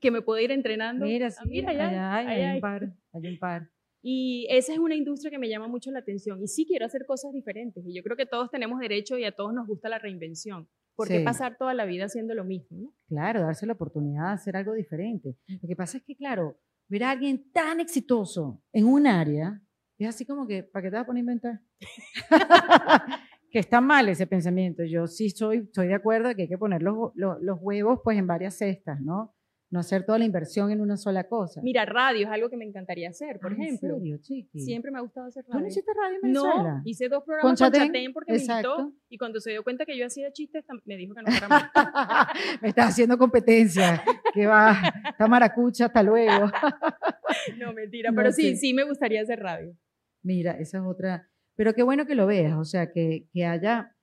que me pueda ir entrenando? Mira, Ah, sí, mira, allá allá hay allá hay. un par, hay un par. Y esa es una industria que me llama mucho la atención. Y sí quiero hacer cosas diferentes. Y yo creo que todos tenemos derecho y a todos nos gusta la reinvención. ¿Por qué Sí. pasar toda la vida haciendo lo mismo? no? Claro, darse la oportunidad de hacer algo diferente. Lo que pasa es que, claro, ver a alguien tan exitoso en un área es así como que, ¿para qué te vas a poner a inventar? que está mal ese pensamiento. Yo sí soy, estoy de acuerdo que hay que poner los, los, los huevos pues en varias cestas, ¿no? No hacer toda la inversión en una sola cosa. Mira, radio es algo que me encantaría hacer, por Ah, ¿en ejemplo. serio, chiqui? Siempre me ha gustado hacer ¿Tú no radio. hiciste radio en Venezuela? No, hice dos ¿Con programas con Chatén? Chatén porque me Exacto. invitó y cuando se dio cuenta que yo hacía chistes me dijo que no fuera más. Me estás haciendo competencia. Que va, está maracucha, hasta luego. No, mentira, No pero sí, sé. sí me gustaría hacer radio. Mira, esa es otra. Pero qué bueno que lo veas, o sea, que, que haya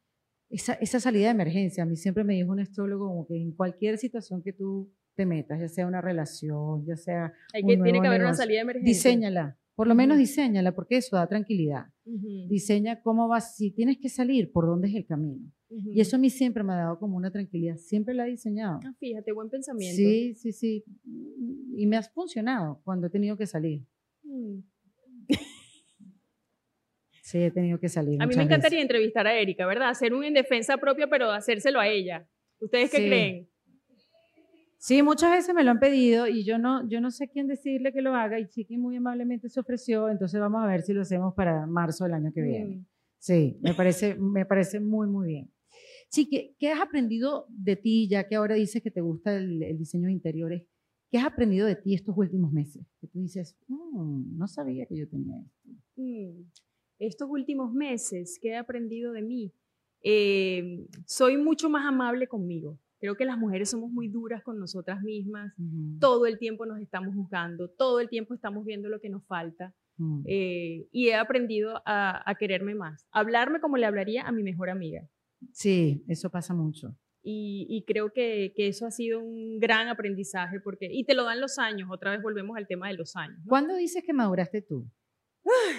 esa, esa salida de emergencia. A mí siempre me dijo un astrólogo como que en cualquier situación que tú te metas, ya sea una relación, ya sea Hay un que, tiene nuevo que haber una salida de emergencia. diséñala. Por lo menos Ujú. diséñala, porque eso da tranquilidad. Diseña cómo vas, si tienes que salir, por dónde es el camino. Y eso a mí siempre me ha dado como una tranquilidad. Siempre la he diseñado. Ah, fíjate, buen pensamiento. Sí, sí, sí. Y me ha funcionado cuando he tenido que salir. Mm. Sí, he tenido que salir. A mí me veces. encantaría entrevistar a Erika, ¿verdad? Hacer un en defensa propia, pero hacérselo a ella. ¿Ustedes qué Sí. creen? Sí, muchas veces me lo han pedido y yo no, yo no sé quién decirle que lo haga y Chiqui muy amablemente se ofreció, entonces vamos a ver si lo hacemos para marzo del año que viene. Mm. Sí, me parece, me parece muy, muy bien. Chiqui, ¿qué has aprendido de ti, ya que ahora dices que te gusta el, el diseño de interiores? ¿Qué has aprendido de ti estos últimos meses? Que tú dices, "Mm, no sabía que yo tenía esto. Mm, Estos últimos meses, ¿qué he aprendido de mí? Eh, soy mucho más amable conmigo. Creo que las mujeres somos muy duras con nosotras mismas. Ujú, Todo el tiempo nos estamos juzgando, todo el tiempo estamos viendo lo que nos falta. mm. eh, y he aprendido a, a quererme más, hablarme como le hablaría a mi mejor amiga. Sí, eso pasa mucho. Y, y creo que, que eso ha sido un gran aprendizaje porque, y te lo dan los años, otra vez volvemos al tema de los años. ¿no? ¿Cuándo dices que maduraste tú?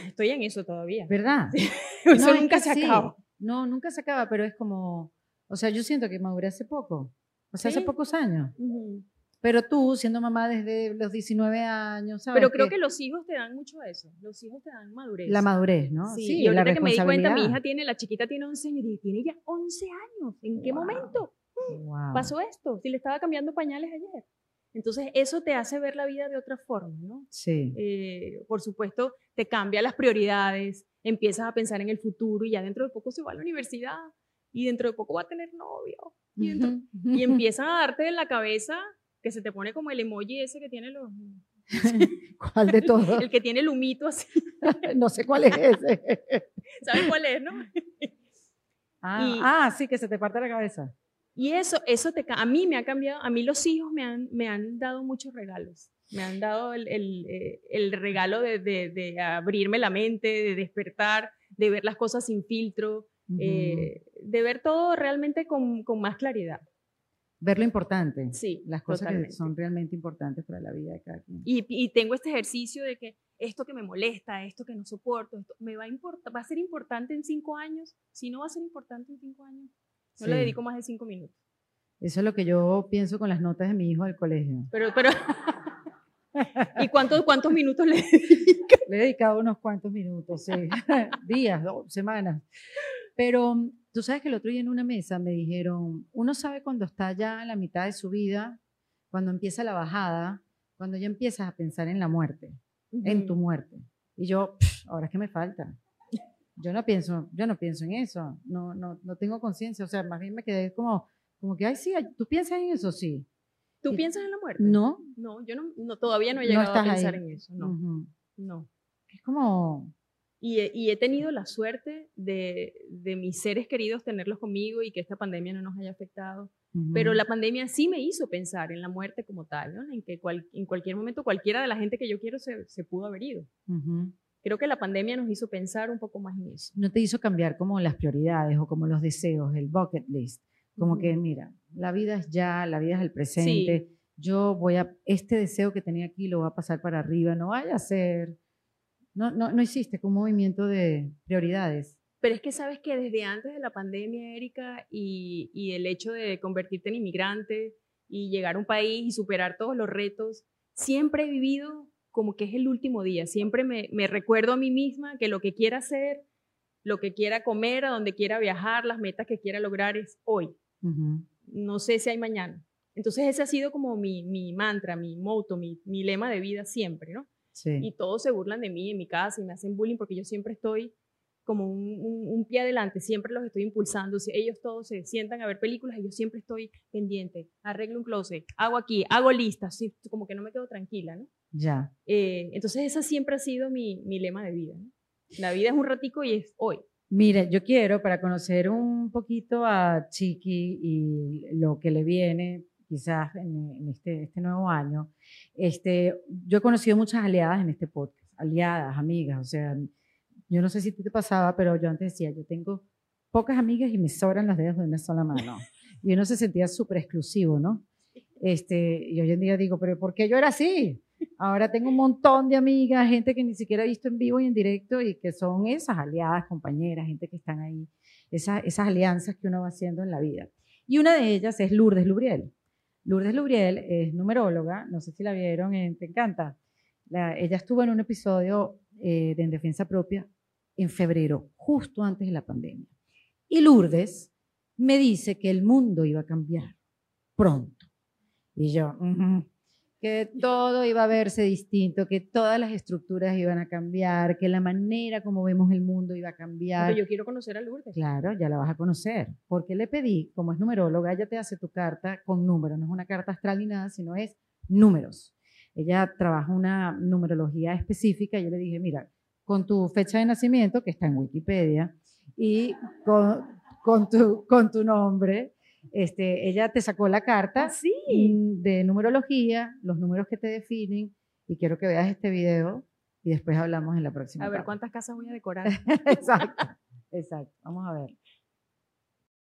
Estoy en eso todavía. ¿Verdad? Eso No, es nunca que se sí. acaba. No, nunca se acaba, pero es como, o sea, yo siento que maduré hace poco, o sea, Sí. hace pocos años. Ujú. Pero tú, siendo mamá desde los 19 años, ¿sabes? Pero creo que los hijos te dan mucho eso, los hijos te dan madurez. la madurez, ¿no? Sí, y la ahorita que me di cuenta, mi hija tiene, la chiquita tiene 11 años, y tiene ya 11 años, ¿en qué Wow. momento? Wow. pasó esto? Si le estaba cambiando pañales ayer. Entonces, eso te hace ver la vida de otra forma, ¿no? Sí, Eh, por supuesto, te cambia las prioridades, empiezas a pensar en el futuro y ya dentro de poco se va a la universidad y dentro de poco va a tener novio. Y, dentro- Ujú. y empiezan a darte en la cabeza que se te pone como el emoji ese que tiene los... ¿Cuál de todos? El que tiene el humito así. no sé cuál es ese. ¿Sabes cuál es, no? Ah, Y- ah, sí, que se te parte la cabeza. Y eso, eso te, a mí me ha cambiado, a mí los hijos me han, me han dado muchos regalos. Me han dado el, el, eh, el regalo de, de- de abrirme la mente, de despertar, de ver las cosas sin filtro, Ujú. eh, de ver todo realmente con, con más claridad. Ver lo importante. Sí, Las cosas que totalmente. son realmente importantes para la vida de cada quien. Y, y tengo este ejercicio de que esto que me molesta, esto que no soporto, esto me va a, importar, va a ser importante en cinco años. Si no va a ser importante en cinco años, no le Sí. dedico más de cinco minutos. Eso es lo que yo pienso con las notas de mi hijo del colegio. Pero, pero, ¿y cuántos, cuántos minutos le dedico? Le he dedicado unos cuantos minutos, sí. días, semanas. Pero tú sabes que el otro día en una mesa me dijeron, uno sabe cuando está ya en la mitad de su vida, cuando empieza la bajada, cuando ya empiezas a pensar en la muerte, en tu muerte. Y yo, "Pff, ahora es que me falta. Yo no pienso, yo no pienso en eso, no, no, no tengo conciencia, o sea, más bien me quedé como, como que, ay, sí, tú piensas en eso, sí. ¿Tú Y- piensas en la muerte? No. No, yo no, no, todavía no he No llegado a estás pensar ahí. en eso, no, Ujú. no. Es como, Y he, y he tenido la suerte de, de mis seres queridos tenerlos conmigo y que esta pandemia no nos haya afectado. Pero la pandemia sí me hizo pensar en la muerte como tal, ¿no? en que cual- en cualquier momento cualquiera de la gente que yo quiero se, se pudo haber ido. Creo que la pandemia nos hizo pensar un poco más en eso. no te hizo cambiar como las prioridades o como los deseos, el bucket list. Como que, Ujú. mira, la vida es ya, la vida es el presente. Yo voy a, este deseo que tenía aquí lo voy a pasar para arriba, no vaya a ser. No, no, no hiciste como un movimiento de prioridades. Pero es que sabes que desde antes de la pandemia, Erika, y, y el hecho de convertirte en inmigrante y llegar a un país y superar todos los retos, siempre he vivido como que es el último día. Siempre me, me recuerdo a mí misma que lo que quiera hacer, lo que quiera comer, a donde quiera viajar, las metas que quiera lograr es hoy. No sé si hay mañana. Entonces ese ha sido como mi, mi mantra, mi moto, mi, mi lema de vida siempre, ¿no? Sí. y todos se burlan de mí en mi casa y me hacen bullying porque yo siempre estoy como un, un- un pie adelante, siempre los estoy impulsando. Ellos todos se sientan a ver películas y yo siempre estoy pendiente, arreglo un closet, hago aquí, hago listas, como que no me quedo tranquila, ¿no? Ya. Eh, entonces esa siempre ha sido mi, mi lema de vida. ¿no? La vida es un ratico y es hoy. Mire, yo quiero, para conocer un poquito a Chiqui y lo que le viene quizás en, este, este nuevo año, este, yo he conocido muchas aliadas en este podcast, aliadas, amigas, o sea, yo no sé si te pasaba, pero yo antes decía, yo tengo pocas amigas y me sobran los dedos de una sola mano. Y uno se sentía súper exclusivo, ¿no? Este, y hoy en día digo, pero ¿por qué yo era así? Ahora tengo un montón de amigas, gente que ni siquiera he visto en vivo y en directo y que son esas aliadas, compañeras, gente que están ahí, esas, esas alianzas que uno va haciendo en la vida. Y una de ellas es Lourdes Lubriel. Lourdes Lubriel es numeróloga, no sé si la vieron, en Te Encanta. La- ella estuvo en un episodio eh, de En Defensa Propia en febrero, justo antes de la pandemia. Y Lourdes me dice que el mundo iba a cambiar pronto. Y yo, que todo iba a verse distinto, que todas las estructuras iban a cambiar, que la manera como vemos el mundo iba a cambiar. Pero yo quiero conocer a Lourdes. Claro, ya la vas a conocer. Porque le pedí, como es numeróloga, ella te hace tu carta con números. No es una carta astral ni nada, sino es números. Ella trabaja una numerología específica. y Yo le dije, mira, con tu fecha de nacimiento, que está en Wikipedia, y con, con tu, con tu nombre, este, ella te sacó la carta Ah, sí. mm, de numerología, los números que te definen, y quiero que veas este video y después hablamos en la próxima. A ver cuántas casas voy a decorar. exacto, exacto. Vamos a ver.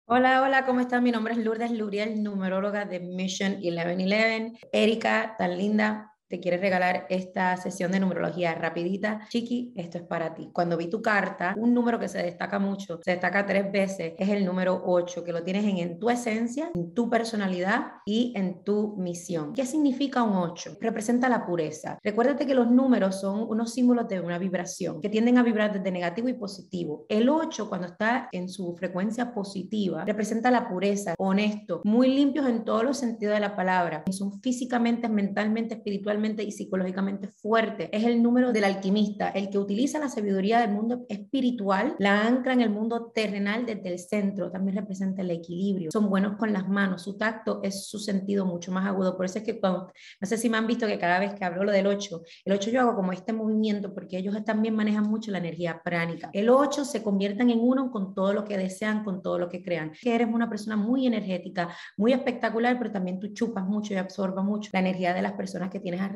Hola, hola, ¿cómo están? Mi nombre es Lourdes Luriel, numeróloga de Mission 1111. Erika, tan linda, te quiere regalar esta sesión de numerología rapidita. Chiqui, esto es para ti. Cuando vi tu carta, un número que se destaca mucho, se destaca tres veces, es el número 8, que lo tienes en, en tu esencia, en tu personalidad y en tu misión. ¿Qué significa un 8? Representa la pureza. Recuérdate que los números son unos símbolos de una vibración que tienden a vibrar desde negativo y positivo. El 8, cuando está en su frecuencia positiva, representa la pureza, honesto, muy limpios en todos los sentidos de la palabra. Son físicamente, mentalmente, espiritualmente y psicológicamente fuertes. Es el número del alquimista, el que utiliza la sabiduría del mundo espiritual, la ancla en el mundo terrenal desde el centro. También representa el equilibrio. Son buenos con las manos. Su tacto es su sentido mucho más agudo. Por eso es que cuando, no sé si me han visto que cada vez que hablo lo del 8, el 8 yo hago como este movimiento porque ellos también manejan mucho la energía pránica. El 8 se convierten en uno con todo lo que desean, con todo lo que crean. Que eres una persona muy energética, muy espectacular, pero también tú chupas mucho y absorbas mucho la energía de las personas que tienes alrededor.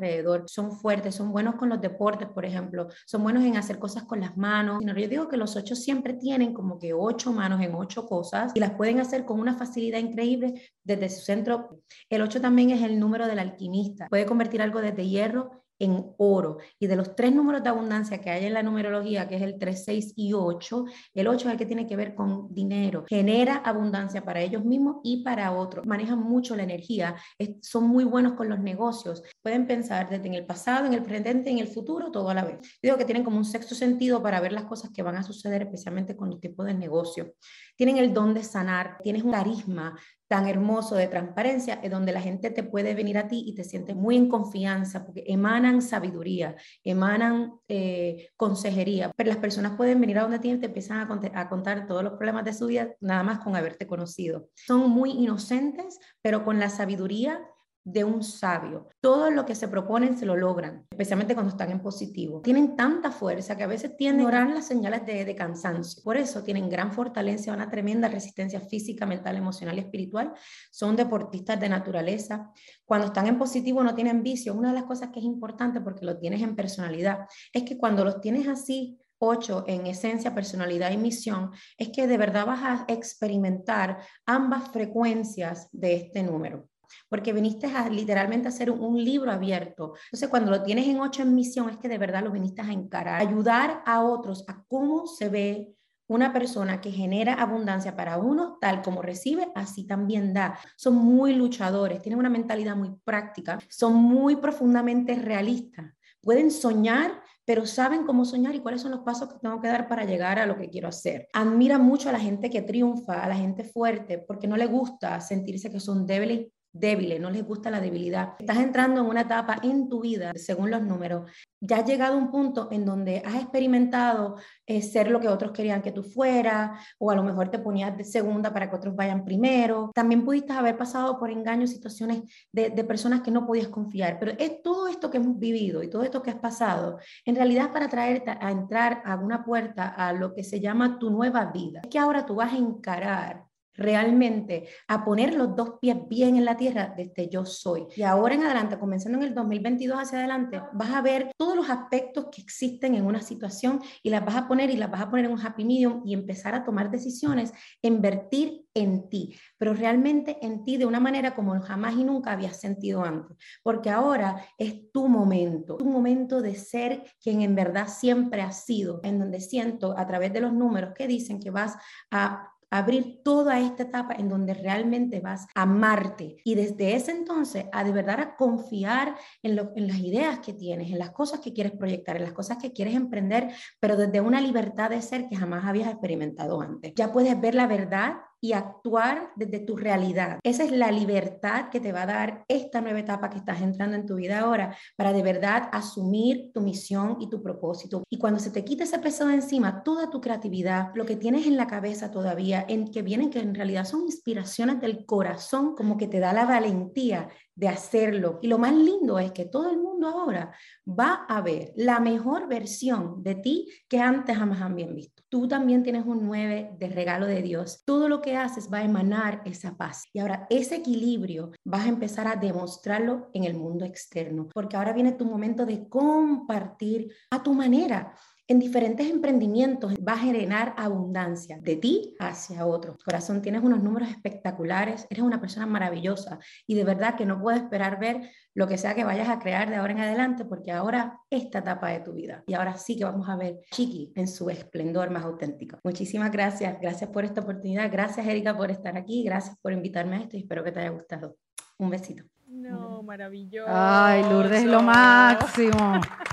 Son fuertes, son buenos con los deportes, por ejemplo, son buenos en hacer cosas con las manos. Yo digo que los 8 siempre tienen como que 8 manos en 8 cosas y las pueden hacer con una facilidad increíble desde su centro. El 8 también es el número del alquimista. Puede convertir algo desde hierro en oro. Y de los tres números de abundancia que hay en la numerología, que es el 3, 6 y 8, el 8 es el que tiene que ver con dinero. Genera abundancia para ellos mismos y para otros. Manejan mucho la energía. Son muy buenos con los negocios. Pueden pensar desde en el pasado, en el presente, en el futuro, todo a la vez. Digo que tienen como un sexto sentido para ver las cosas que van a suceder, especialmente con los tipos de negocio. Tienen el don de sanar. Tienes un carisma tan hermoso de transparencia, es donde la gente te puede venir a ti y te sientes muy en confianza, porque emanan sabiduría, emanan eh, consejería. Pero las personas pueden venir a donde ti y te empiezan a, conte- a contar todos los problemas de su vida, nada más con haberte conocido. Son muy inocentes, pero con la sabiduría de un sabio. Todo lo que se proponen se lo logran, especialmente cuando están en positivo. Tienen tanta fuerza que a veces tienen a las señales de, de cansancio. Por eso tienen gran fortaleza, una tremenda resistencia física, mental, emocional y espiritual. Son deportistas de naturaleza. Cuando están en positivo no tienen vicio. Una de las cosas que es importante porque lo tienes en personalidad es que cuando los tienes así, ocho en esencia, personalidad y misión, es que de verdad vas a experimentar ambas frecuencias de este número porque viniste a literalmente hacer un, un, libro abierto. Entonces, cuando lo tienes en ocho en misión, es que de verdad lo viniste a encarar, ayudar a otros a cómo se ve una persona que genera abundancia para uno, tal como recibe, así también da. Son muy luchadores, tienen una mentalidad muy práctica, son muy profundamente realistas. Pueden soñar, pero saben cómo soñar y cuáles son los pasos que tengo que dar para llegar a lo que quiero hacer. Admira mucho a la gente que triunfa, a la gente fuerte, porque no le gusta sentirse que son débiles débiles, no les gusta la debilidad. Estás entrando en una etapa en tu vida, según los números, ya has llegado a un punto en donde has experimentado eh, ser lo que otros querían que tú fueras, o a lo mejor te ponías de segunda para que otros vayan primero. También pudiste haber pasado por engaños, situaciones de, de personas que no podías confiar, pero es todo esto que hemos vivido y todo esto que has pasado, en realidad para traerte a entrar a una puerta a lo que se llama tu nueva vida. Es que ahora tú vas a encarar realmente a poner los dos pies bien en la tierra desde yo soy. Y ahora en adelante, comenzando en el 2022 hacia adelante, vas a ver todos los aspectos que existen en una situación y las vas a poner y las vas a poner en un happy medium y empezar a tomar decisiones, invertir en ti, pero realmente en ti de una manera como jamás y nunca habías sentido antes, porque ahora es tu momento, tu momento de ser quien en verdad siempre has sido, en donde siento a través de los números que dicen que vas a abrir toda esta etapa en donde realmente vas a amarte y desde ese entonces a de verdad a confiar en, en, las ideas que tienes, en las cosas que quieres proyectar, en las cosas que quieres emprender, pero desde una libertad de ser que jamás habías experimentado antes. Ya puedes ver la verdad y actuar desde tu realidad. Esa es la libertad que te va a dar esta nueva etapa que estás entrando en tu vida ahora para de verdad asumir tu misión y tu propósito. Y cuando se te quite ese peso de encima, toda tu creatividad, lo que tienes en la cabeza todavía, en que vienen que en realidad son inspiraciones del corazón, como que te da la valentía de hacerlo. Y lo más lindo es que todo el mundo ahora va a ver la mejor versión de ti que antes jamás habían visto. Tú también tienes un 9 de regalo de Dios. Todo lo que haces va a emanar esa paz. Y ahora ese equilibrio vas a empezar a demostrarlo en el mundo externo, porque ahora viene tu momento de compartir a tu manera en diferentes emprendimientos va a generar abundancia de ti hacia otros. Corazón, tienes unos números espectaculares, eres una persona maravillosa y de verdad que no puedo esperar ver lo que sea que vayas a crear de ahora en adelante porque ahora esta etapa de tu vida y ahora sí que vamos a ver Chiqui en su esplendor más auténtico. Muchísimas gracias, gracias por esta oportunidad, gracias Erika por estar aquí, gracias por invitarme a esto y espero que te haya gustado. Un besito. No, maravilloso. Ay, Lourdes es lo máximo.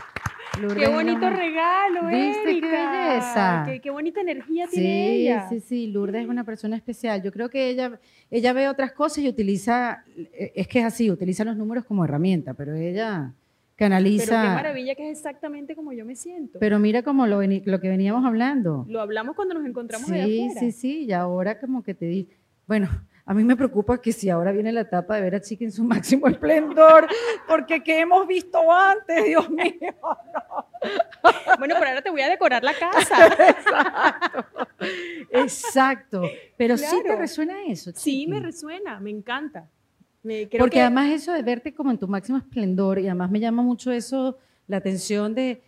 qué bonito regalo, ¿Viste qué belleza? Qué, bonita energía tiene ella. Sí, sí, Lourdes es una persona especial. Yo creo que ella, ella ve otras cosas y utiliza, eh, es que es así, utiliza los números como herramienta, pero ella canaliza. Pero qué maravilla que es exactamente como yo me siento. Pero mira como lo, lo que veníamos hablando. Lo hablamos cuando nos encontramos sí, allá afuera. Sí, sí, y ahora como que te di, bueno, a mí me preocupa que si ahora viene la etapa de ver a Chiqui en su máximo esplendor, porque ¿qué hemos visto antes, Dios mío? Bueno, pero ahora te voy a decorar la casa. Exacto. Exacto. Pero sí te resuena eso. Chiqui? Sí, me resuena, me encanta. Me, creo porque que... además eso de verte como en tu máximo esplendor, y además me llama mucho eso, la atención de,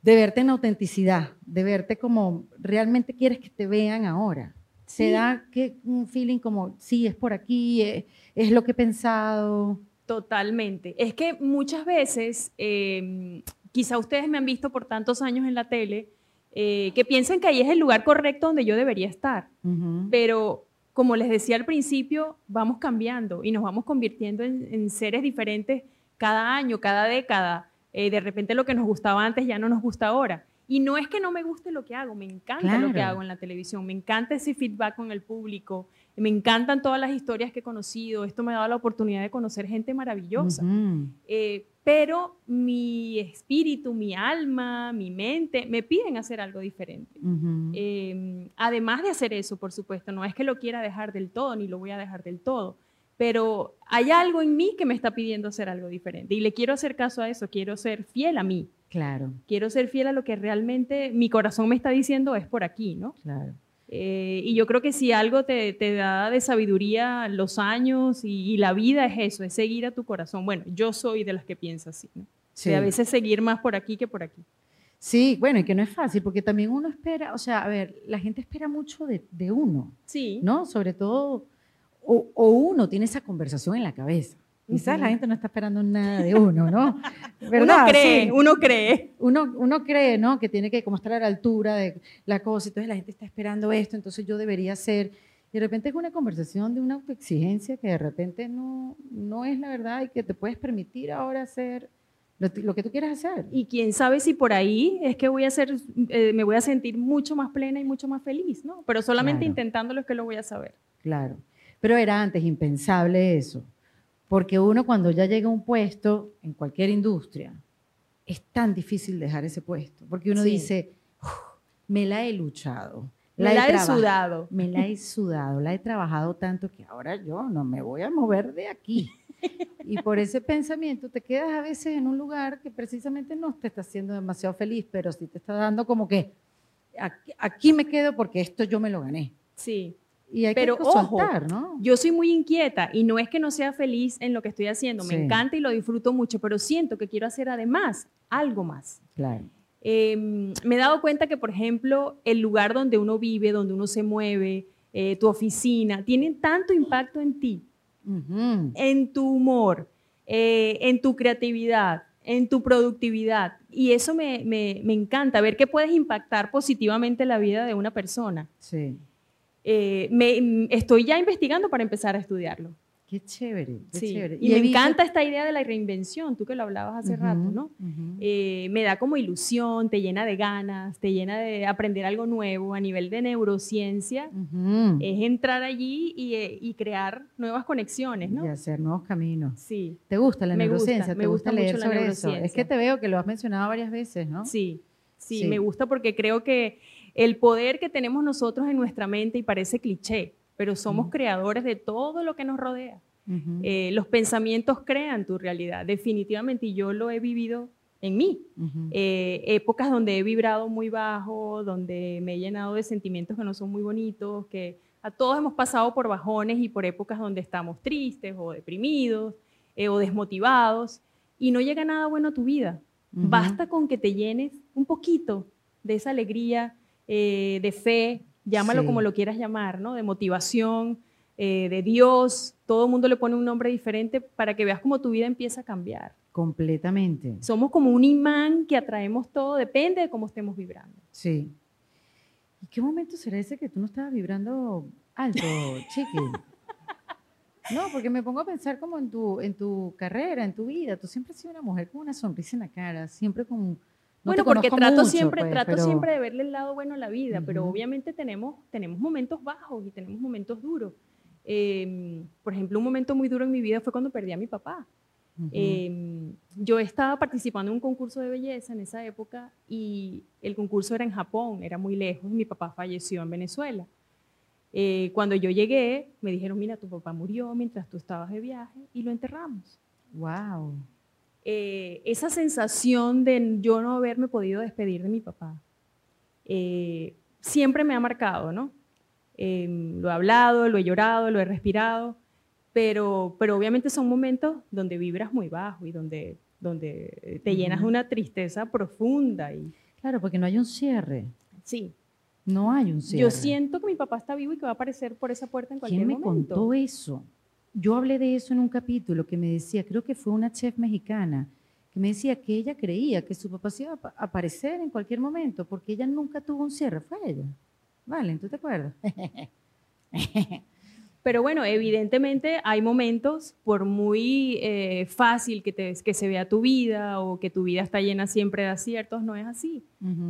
de verte en autenticidad, de verte como realmente quieres que te vean ahora se da que un feeling como, sí, es por aquí, es, es, lo que he pensado. Totalmente. Es que muchas veces, eh, quizá ustedes me han visto por tantos años en la tele, eh, que piensan que ahí es el lugar correcto donde yo debería estar. Uh -huh. Pero como les decía al principio, vamos cambiando y nos vamos convirtiendo en, en seres diferentes cada año, cada década. Eh, de repente lo que nos gustaba antes ya no nos gusta ahora. Y no es que no me guste lo que hago, me encanta claro. lo que hago en la televisión, me encanta ese feedback con el público, me encantan todas las historias que he conocido, esto me ha dado la oportunidad de conocer gente maravillosa. Uh -huh. eh, pero mi espíritu, mi alma, mi mente me piden hacer algo diferente. Uh -huh. eh, además de hacer eso, por supuesto, no es que lo quiera dejar del todo, ni lo voy a dejar del todo, pero hay algo en mí que me está pidiendo hacer algo diferente y le quiero hacer caso a eso, quiero ser fiel a mí, Claro, quiero ser fiel a lo que realmente mi corazón me está diciendo es por aquí, ¿no? claro. Eh, y yo creo que si algo te, te da de sabiduría los años y, y la vida es eso, es seguir a tu corazón. Bueno, yo soy de las que piensa así, ¿no? Sí. De a veces seguir más por aquí que por aquí. Sí, bueno, y que no es fácil, porque también uno espera, o sea, a ver, la gente espera mucho de, de uno, Sí. ¿no? Sobre todo, o, o uno tiene esa conversación en la cabeza. Quizás la Ujú. gente no está esperando nada de uno, ¿no? ¿Verdad? Uno cree, Sí. uno cree. Uno, uno cree, ¿no? Que tiene que como estar a la altura de la cosa, entonces la gente está esperando esto, entonces yo debería ser. Y de repente es una conversación de una autoexigencia que de repente no, no es la verdad y que te puedes permitir ahora hacer lo, lo que tú quieras hacer. Y quién sabe si por ahí es que voy a ser, eh, me voy a sentir mucho más plena y mucho más feliz, ¿no? Pero solamente Claro. intentándolo es que lo voy a saber. Claro. Pero era antes impensable eso. Porque uno cuando ya llega a un puesto en cualquier industria, es tan difícil dejar ese puesto. Porque uno Sí. dice, "Uf, me la he luchado. Me la he sudado. Me la he sudado, la he trabajado tanto que ahora yo no me voy a mover de aquí. Y por ese pensamiento te quedas a veces en un lugar que precisamente no te está haciendo demasiado feliz, pero sí te está dando como que aquí, aquí me quedo porque esto yo me lo gané. Sí. Y hay Pero que ojo, soltar, ¿no? Yo soy muy inquieta y no es que no sea feliz en lo que estoy haciendo, Sí. me encanta y lo disfruto mucho, pero siento que quiero hacer además algo más. Claro. Eh, me he dado cuenta que, por ejemplo, el lugar donde uno vive, donde uno se mueve, eh, tu oficina, tienen tanto impacto en ti, Ujú. en tu humor, eh, en tu creatividad, en tu productividad. Y eso me, me- me encanta, ver que puedes impactar positivamente la vida de una persona. Sí. Eh, me, estoy ya investigando para empezar a estudiarlo. Qué chévere, qué Sí, chévere. Y, me he visto- encanta esta idea de la reinvención, tú que lo hablabas hace Ujú, rato, ¿no? ujú. Eh, me da como ilusión, te llena de ganas, te llena de aprender algo nuevo a nivel de neurociencia. Ujú. Es entrar allí y, eh, y crear nuevas conexiones, ¿no? Y hacer nuevos caminos. Sí, ¿Te gusta la Me gusta, neurociencia? me ¿Te gusta gusta leer mucho la sobre eso? Es neurociencia. que te veo que lo has mencionado varias veces, ¿no? sí, sí, Sí. me gusta porque creo que el poder que tenemos nosotros en nuestra mente, y parece cliché, pero somos creadores de todo lo que nos rodea. Eh, los pensamientos crean tu realidad, definitivamente, y yo lo he vivido en mí. Eh, épocas donde he vibrado muy bajo, donde me he llenado de sentimientos que no son muy bonitos, que a todos hemos pasado por bajones y por épocas donde estamos tristes o deprimidos eh, o desmotivados y no llega nada bueno a tu vida. Basta con que te llenes un poquito de esa alegría, eh, de fe, llámalo Sí. como lo quieras llamar, ¿no? De motivación, eh, de Dios. Todo el mundo le pone un nombre diferente para que veas cómo tu vida empieza a cambiar. Completamente. Somos como un imán que atraemos todo, depende de cómo estemos vibrando. Sí. ¿Y qué momento será ese que tú no estabas vibrando alto, chiqui? No, porque me pongo a pensar como en tu, en tu carrera, en tu vida. Tú siempre has sido una mujer con una sonrisa en la cara, siempre con... no bueno, porque trato, mucho, siempre, pues, trato pero- siempre de verle el lado bueno a la vida, pero Ujú. obviamente tenemos, tenemos momentos bajos y tenemos momentos duros. Eh, por ejemplo, un momento muy duro en mi vida fue cuando perdí a mi papá. Ujú. Eh, yo estaba participando en un concurso de belleza en esa época y el concurso era en Japón, era muy lejos, mi papá falleció en Venezuela. Eh, cuando yo llegué, me dijeron, mira, tu papá murió mientras tú estabas de viaje y lo enterramos. Wow. Eh, esa sensación de yo no haberme podido despedir de mi papá, eh, siempre me ha marcado, ¿no? Eh, lo he hablado, lo he llorado, lo he respirado, pero, pero obviamente son momentos donde vibras muy bajo y donde, donde te llenas de una tristeza profunda. Y, Claro, porque no hay un cierre. sí, No hay un cierre. yo siento que mi papá está vivo y que va a aparecer por esa puerta en cualquier ¿Quién me momento. contó eso? Yo hablé de eso en un capítulo que me decía, creo que fue una chef mexicana, que me decía que ella creía que su papá se iba a apa- aparecer en cualquier momento porque ella nunca tuvo un cierre. Fue ella. Vale, ¿tú te acuerdas? Pero bueno, evidentemente hay momentos, por muy eh, fácil que, te- que se vea tu vida o que tu vida está llena siempre de aciertos, no es así.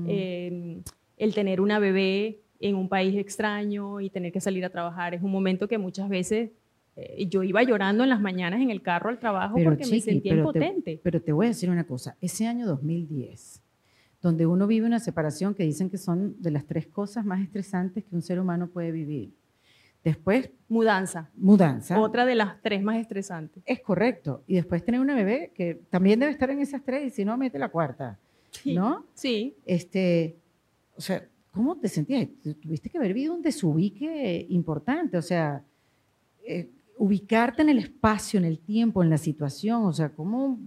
Eh, el tener una bebé en un país extraño y tener que salir a trabajar es un momento que muchas veces eh, yo iba llorando en las mañanas en el carro al trabajo Pero, porque me sentía pero te- impotente. Pero te voy a decir una cosa, ese año 2010, donde uno vive una separación que dicen que son de las tres cosas más estresantes que un ser humano puede vivir, Después, Mudanza. mudanza. Otra de las tres más estresantes. Es correcto. Y después tener una bebé que también debe estar en esas tres y si no, mete la cuarta. Sí. ¿No? Sí. Este, o sea, ¿cómo te sentías? Tu- Tuviste que haber vivido un desubique importante, o sea, eh, ubicarte en el espacio, en el tiempo, en la situación, o sea, ¿cómo?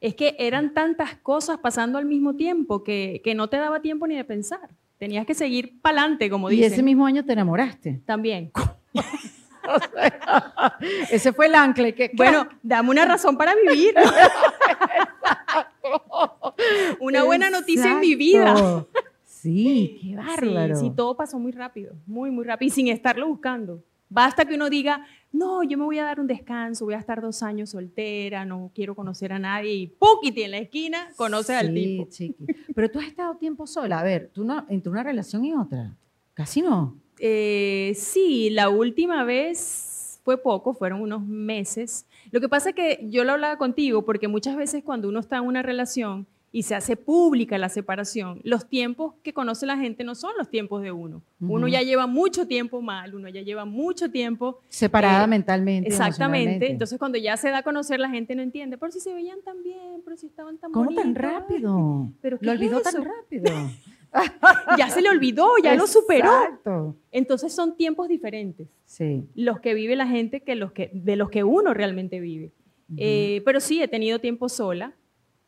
Es que eran tantas cosas pasando al mismo tiempo que, que no te daba tiempo ni de pensar. Tenías que seguir para adelante, como Y dicen. ese mismo año te enamoraste. También. Ese fue el ancla que, Bueno, dame una razón para vivir. una buena noticia en mi vida. Sí, qué bárbaro. Sí, sí, todo pasó muy rápido, muy, muy rápido y sin estarlo buscando. Basta que uno diga, no, yo me voy a dar un descanso, voy a estar dos años soltera, no quiero conocer a nadie y ¡puquiti! en la esquina conoces al Sí, tipo. chiqui. Pero tú has estado tiempo sola. A ver, tú no, entre una relación y otra. Casi no. Eh, sí, la última vez fue poco, fueron unos meses. Lo que pasa es que yo lo hablaba contigo porque muchas veces cuando uno está en una relación y se hace pública la separación, los tiempos que conoce la gente no son los tiempos de uno. Uno ya lleva mucho tiempo mal, uno ya lleva mucho tiempo Separada Eh, mentalmente. Exactamente. Entonces, cuando ya se da a conocer, la gente no entiende. Pero si se veían tan bien, pero si estaban tan ¿Cómo tan bonitos, rápido? ¿pero Lo olvidó tan rápido. Ya se le olvidó, ya lo superó. Entonces, son tiempos diferentes Sí. los que vive la gente que los que, de los que uno realmente vive. Eh, pero sí, he tenido tiempo sola,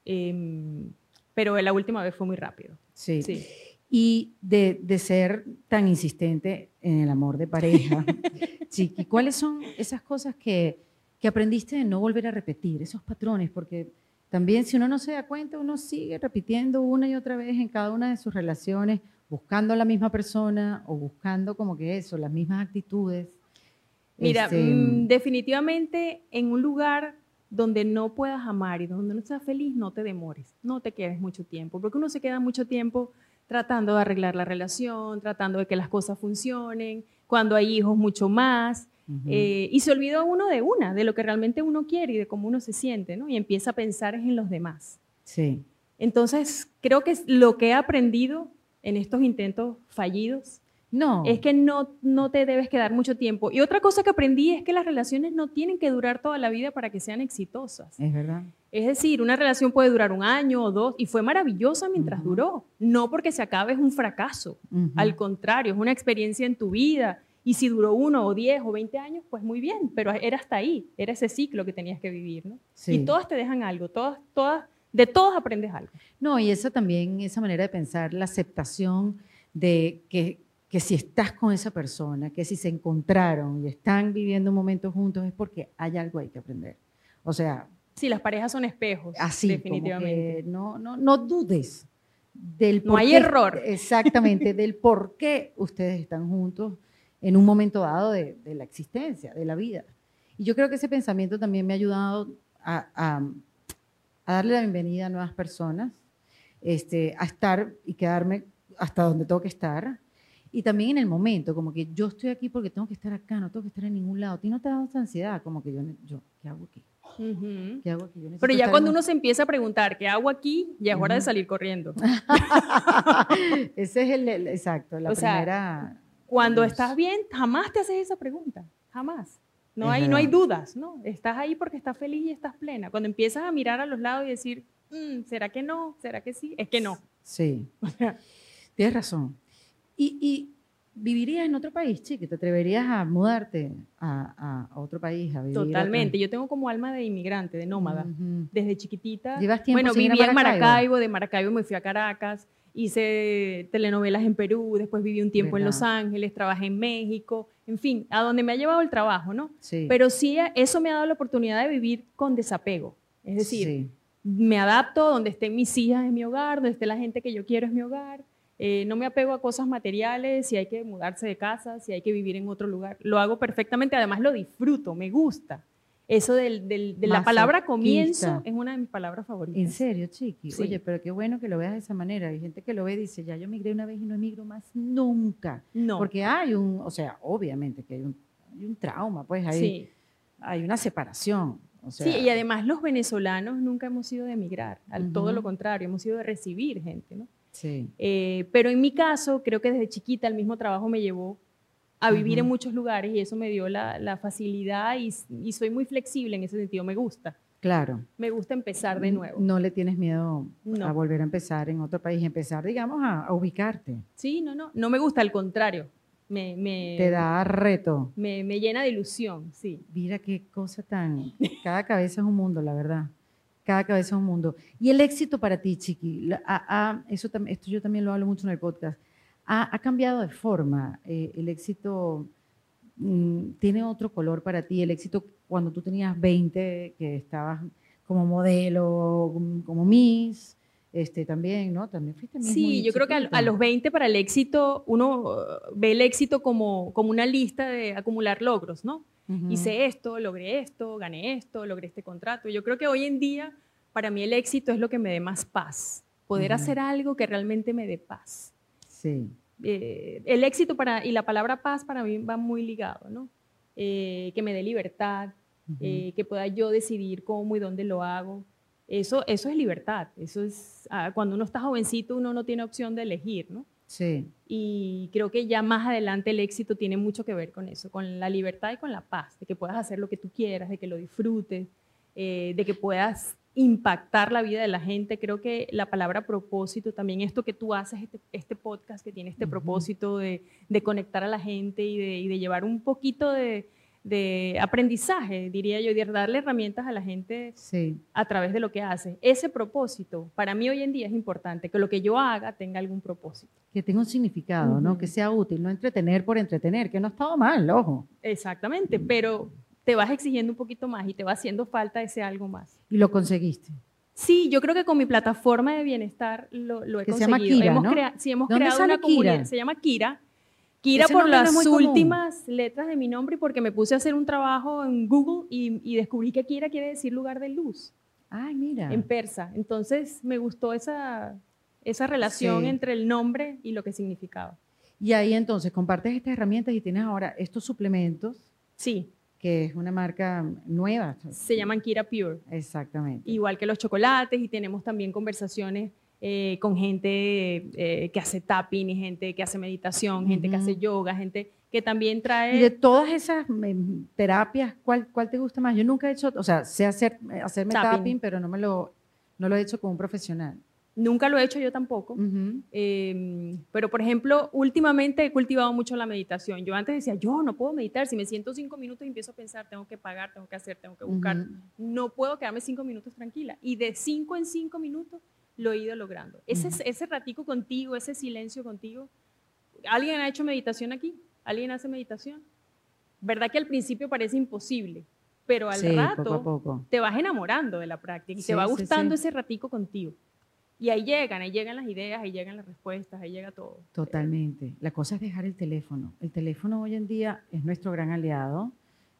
em, pero la última vez fue muy rápido. sí. Sí. Y de, de ser tan insistente en el amor de pareja, Chiqui, ¿cuáles son esas cosas que, que aprendiste de no volver a repetir, esos patrones? Porque también si uno no se da cuenta, uno sigue repitiendo una y otra vez en cada una de sus relaciones, buscando a la misma persona o buscando como que eso, las mismas actitudes. Mira, Este, mm, definitivamente en un lugar donde no puedas amar y donde no seas feliz, no te demores, no te quedes mucho tiempo, porque uno se queda mucho tiempo tratando de arreglar la relación, tratando de que las cosas funcionen, cuando hay hijos mucho más, eh, y se olvida uno de una, de lo que realmente uno quiere y de cómo uno se siente, ¿no? Y empieza a pensar en los demás. sí. Entonces, creo que lo que he aprendido en estos intentos fallidos No. es que no, no te debes quedar mucho tiempo. Y otra cosa que aprendí es que las relaciones no tienen que durar toda la vida para que sean exitosas. Es verdad. Es decir, una relación puede durar un año o dos y fue maravillosa mientras duró. No porque se acabe es un fracaso. Al contrario, es una experiencia en tu vida. Y si duró uno o diez o veinte años, pues muy bien, pero era hasta ahí, era ese ciclo que tenías que vivir, ¿no? Sí. Y todas te dejan algo, todas, todas, de todas aprendes algo. No, y esa también, esa manera de pensar, la aceptación de que, que si estás con esa persona, que si se encontraron y están viviendo un momento juntos es porque hay algo ahí que aprender. O sea, Sí, las parejas son espejos, así, definitivamente. no, no, no dudes del No por hay qué- error. Exactamente, del por qué ustedes están juntos en un momento dado de, de la existencia, de la vida. Y yo creo que ese pensamiento también me ha ayudado a, a- a darle la bienvenida a nuevas personas, este, a estar y quedarme hasta donde tengo que estar. Y también en el momento, como que yo estoy aquí porque tengo que estar acá, no tengo que estar en ningún lado. ¿A ti no te da esa ansiedad? Como que yo, yo ¿qué hago aquí? Ujú. ¿Qué hago aquí? Yo Pero ya cuando en uno se empieza a preguntar qué hago aquí, ya es hora de salir corriendo. Ese es el, el- exacto, la O sea, primera... Cuando Dios. estás bien, jamás te haces esa pregunta, jamás. No hay, no hay dudas, ¿no? Estás ahí porque estás feliz y estás plena. Cuando empiezas a mirar a los lados y decir, "Mm, ¿será que no? ¿Será que sí? Es que no. Sí, tienes razón. ¿Y, y vivirías en otro país, chiqui? ¿Te atreverías a mudarte a, a- otro país, a vivir? acá? Totalmente. Yo tengo como alma de inmigrante, de nómada. Ujú. Desde chiquitita. ¿Llevas tiempo Bueno, viví en Maracaibo? De Maracaibo me fui a Caracas, hice telenovelas en Perú, después viví un tiempo en ¿Verdad? Los Ángeles, trabajé en México, en fin, a donde me ha llevado el trabajo, ¿no? Sí. Pero sí, eso me ha dado la oportunidad de vivir con desapego. Es decir, Sí. me adapto donde estén mis hijas en mi hogar, donde esté la gente que yo quiero es mi hogar. Eh, no me apego a cosas materiales, si hay que mudarse de casa, si hay que vivir en otro lugar. Lo hago perfectamente, además lo disfruto, me gusta. Eso del- del- de la palabra comienzo es una de mis palabras favoritas. En serio, chiqui. Sí. Oye, pero qué bueno que lo veas de esa manera. Hay gente que lo ve y dice, ya yo migré una vez y no emigro más nunca. No. Porque hay un, o sea, obviamente que hay un, hay un trauma, pues hay, sí. hay una separación. O sea, sí, y además los venezolanos nunca hemos sido de emigrar, al todo lo contrario, hemos sido de recibir gente, ¿no? Sí. Eh, pero en mi caso, creo que desde chiquita el mismo trabajo me llevó a vivir en Ujú. muchos lugares y eso me dio la, la facilidad y, y soy muy flexible en ese sentido, me gusta. Claro. Me gusta empezar de nuevo. No le tienes miedo No. a volver a empezar en otro país, empezar, digamos, a, a ubicarte. Sí, no, no, no me gusta, al contrario. Me, me, Te da reto. me, me llena de ilusión, sí. Mira qué cosa tan... Cada cabeza es un mundo, la verdad. Cada cabeza es un mundo. Y el éxito para ti, Chiqui, la- eso, esto yo también lo hablo mucho en el podcast, ha, ha cambiado de forma. Eh, el éxito mm, tiene otro color para ti. El éxito cuando tú tenías 20, que estabas como modelo, como- como Miss, este, también, ¿no? También fuiste Miss Sí, yo creo que a, a los 20 para el éxito, uno uh, ve el éxito como, como una lista de acumular logros, ¿no? Ujú. Hice esto, logré esto, gané esto, logré este contrato. Yo creo que hoy en día, para mí el éxito es lo que me dé más paz, poder Ujú. hacer algo que realmente me dé paz. Sí. Eh, el éxito para, y la palabra paz para mí va muy ligado, ¿no? Eh, que me dé libertad, Ujú. eh, que pueda yo decidir cómo y dónde lo hago. Eso, eso es libertad. Eso es, ah, cuando uno está jovencito, uno no tiene opción de elegir, ¿no? Sí. Y creo que ya más adelante el éxito tiene mucho que ver con eso, con la libertad y con la paz, de que puedas hacer lo que tú quieras, de que lo disfrutes, eh, de que puedas impactar la vida de la gente. Creo que la palabra propósito, también esto que tú haces, este, este podcast que tiene este propósito de, de conectar a la gente y de, y de llevar un poquito de, de aprendizaje, diría yo, de darle herramientas a la gente Sí. a través de lo que hace. Ese propósito, para mí hoy en día es importante, que lo que yo haga tenga algún propósito. Que tenga un significado, ¿no? Que sea útil, no entretener por entretener, que no ha estado mal, ojo. Exactamente, pero te vas exigiendo un poquito más y te va haciendo falta ese algo más. Y lo conseguiste. Sí, yo creo que con mi plataforma de bienestar lo, lo he Que se llama conseguido. Kira, hemos ¿no? sí, hemos ¿De dónde creado una comunidad, Kira? se llama Kira. Kira por las últimas letras de mi nombre y porque me puse a hacer un trabajo en Google y, y descubrí que Kira quiere decir lugar de luz Ay, mira. en persa. Entonces me gustó esa, esa relación Sí. entre el nombre y lo que significaba. Y ahí entonces compartes estas herramientas y tienes ahora estos suplementos, Sí, que es una marca nueva. se llaman Kira Pure. Exactamente. igual que los chocolates y tenemos también conversaciones eh, con gente eh, que hace tapping y gente que hace meditación, gente que Ujú. hace yoga, gente que también Y de trae... todas esas em, terapias, ¿cuál, ¿cuál te gusta más? Yo nunca he hecho, o sea, sé hacer, eh, hacerme Tapping. tapping, pero no me lo, no lo he hecho con un profesional. Nunca lo he hecho yo tampoco. Ujú. eh, pero, por ejemplo, últimamente he cultivado mucho la meditación. Yo antes decía, yo no puedo meditar. Si me siento cinco minutos y empiezo a pensar, tengo que pagar, tengo que hacer, tengo que buscar. Ujú. No puedo quedarme cinco minutos tranquila. Y de cinco en cinco minutos lo he ido logrando. Ese, Ujú. ese ratico contigo, ese silencio contigo. ¿Alguien ha hecho meditación aquí? ¿Alguien hace meditación? ¿Verdad que al principio parece imposible? Pero al Sí, rato poco a poco. te vas enamorando de la práctica y Sí, te va gustando sí. ese ratico contigo. Y ahí llegan, ahí llegan las ideas, ahí llegan las respuestas, ahí llega todo. Totalmente. La cosa es dejar el teléfono. El teléfono hoy en día es nuestro gran aliado,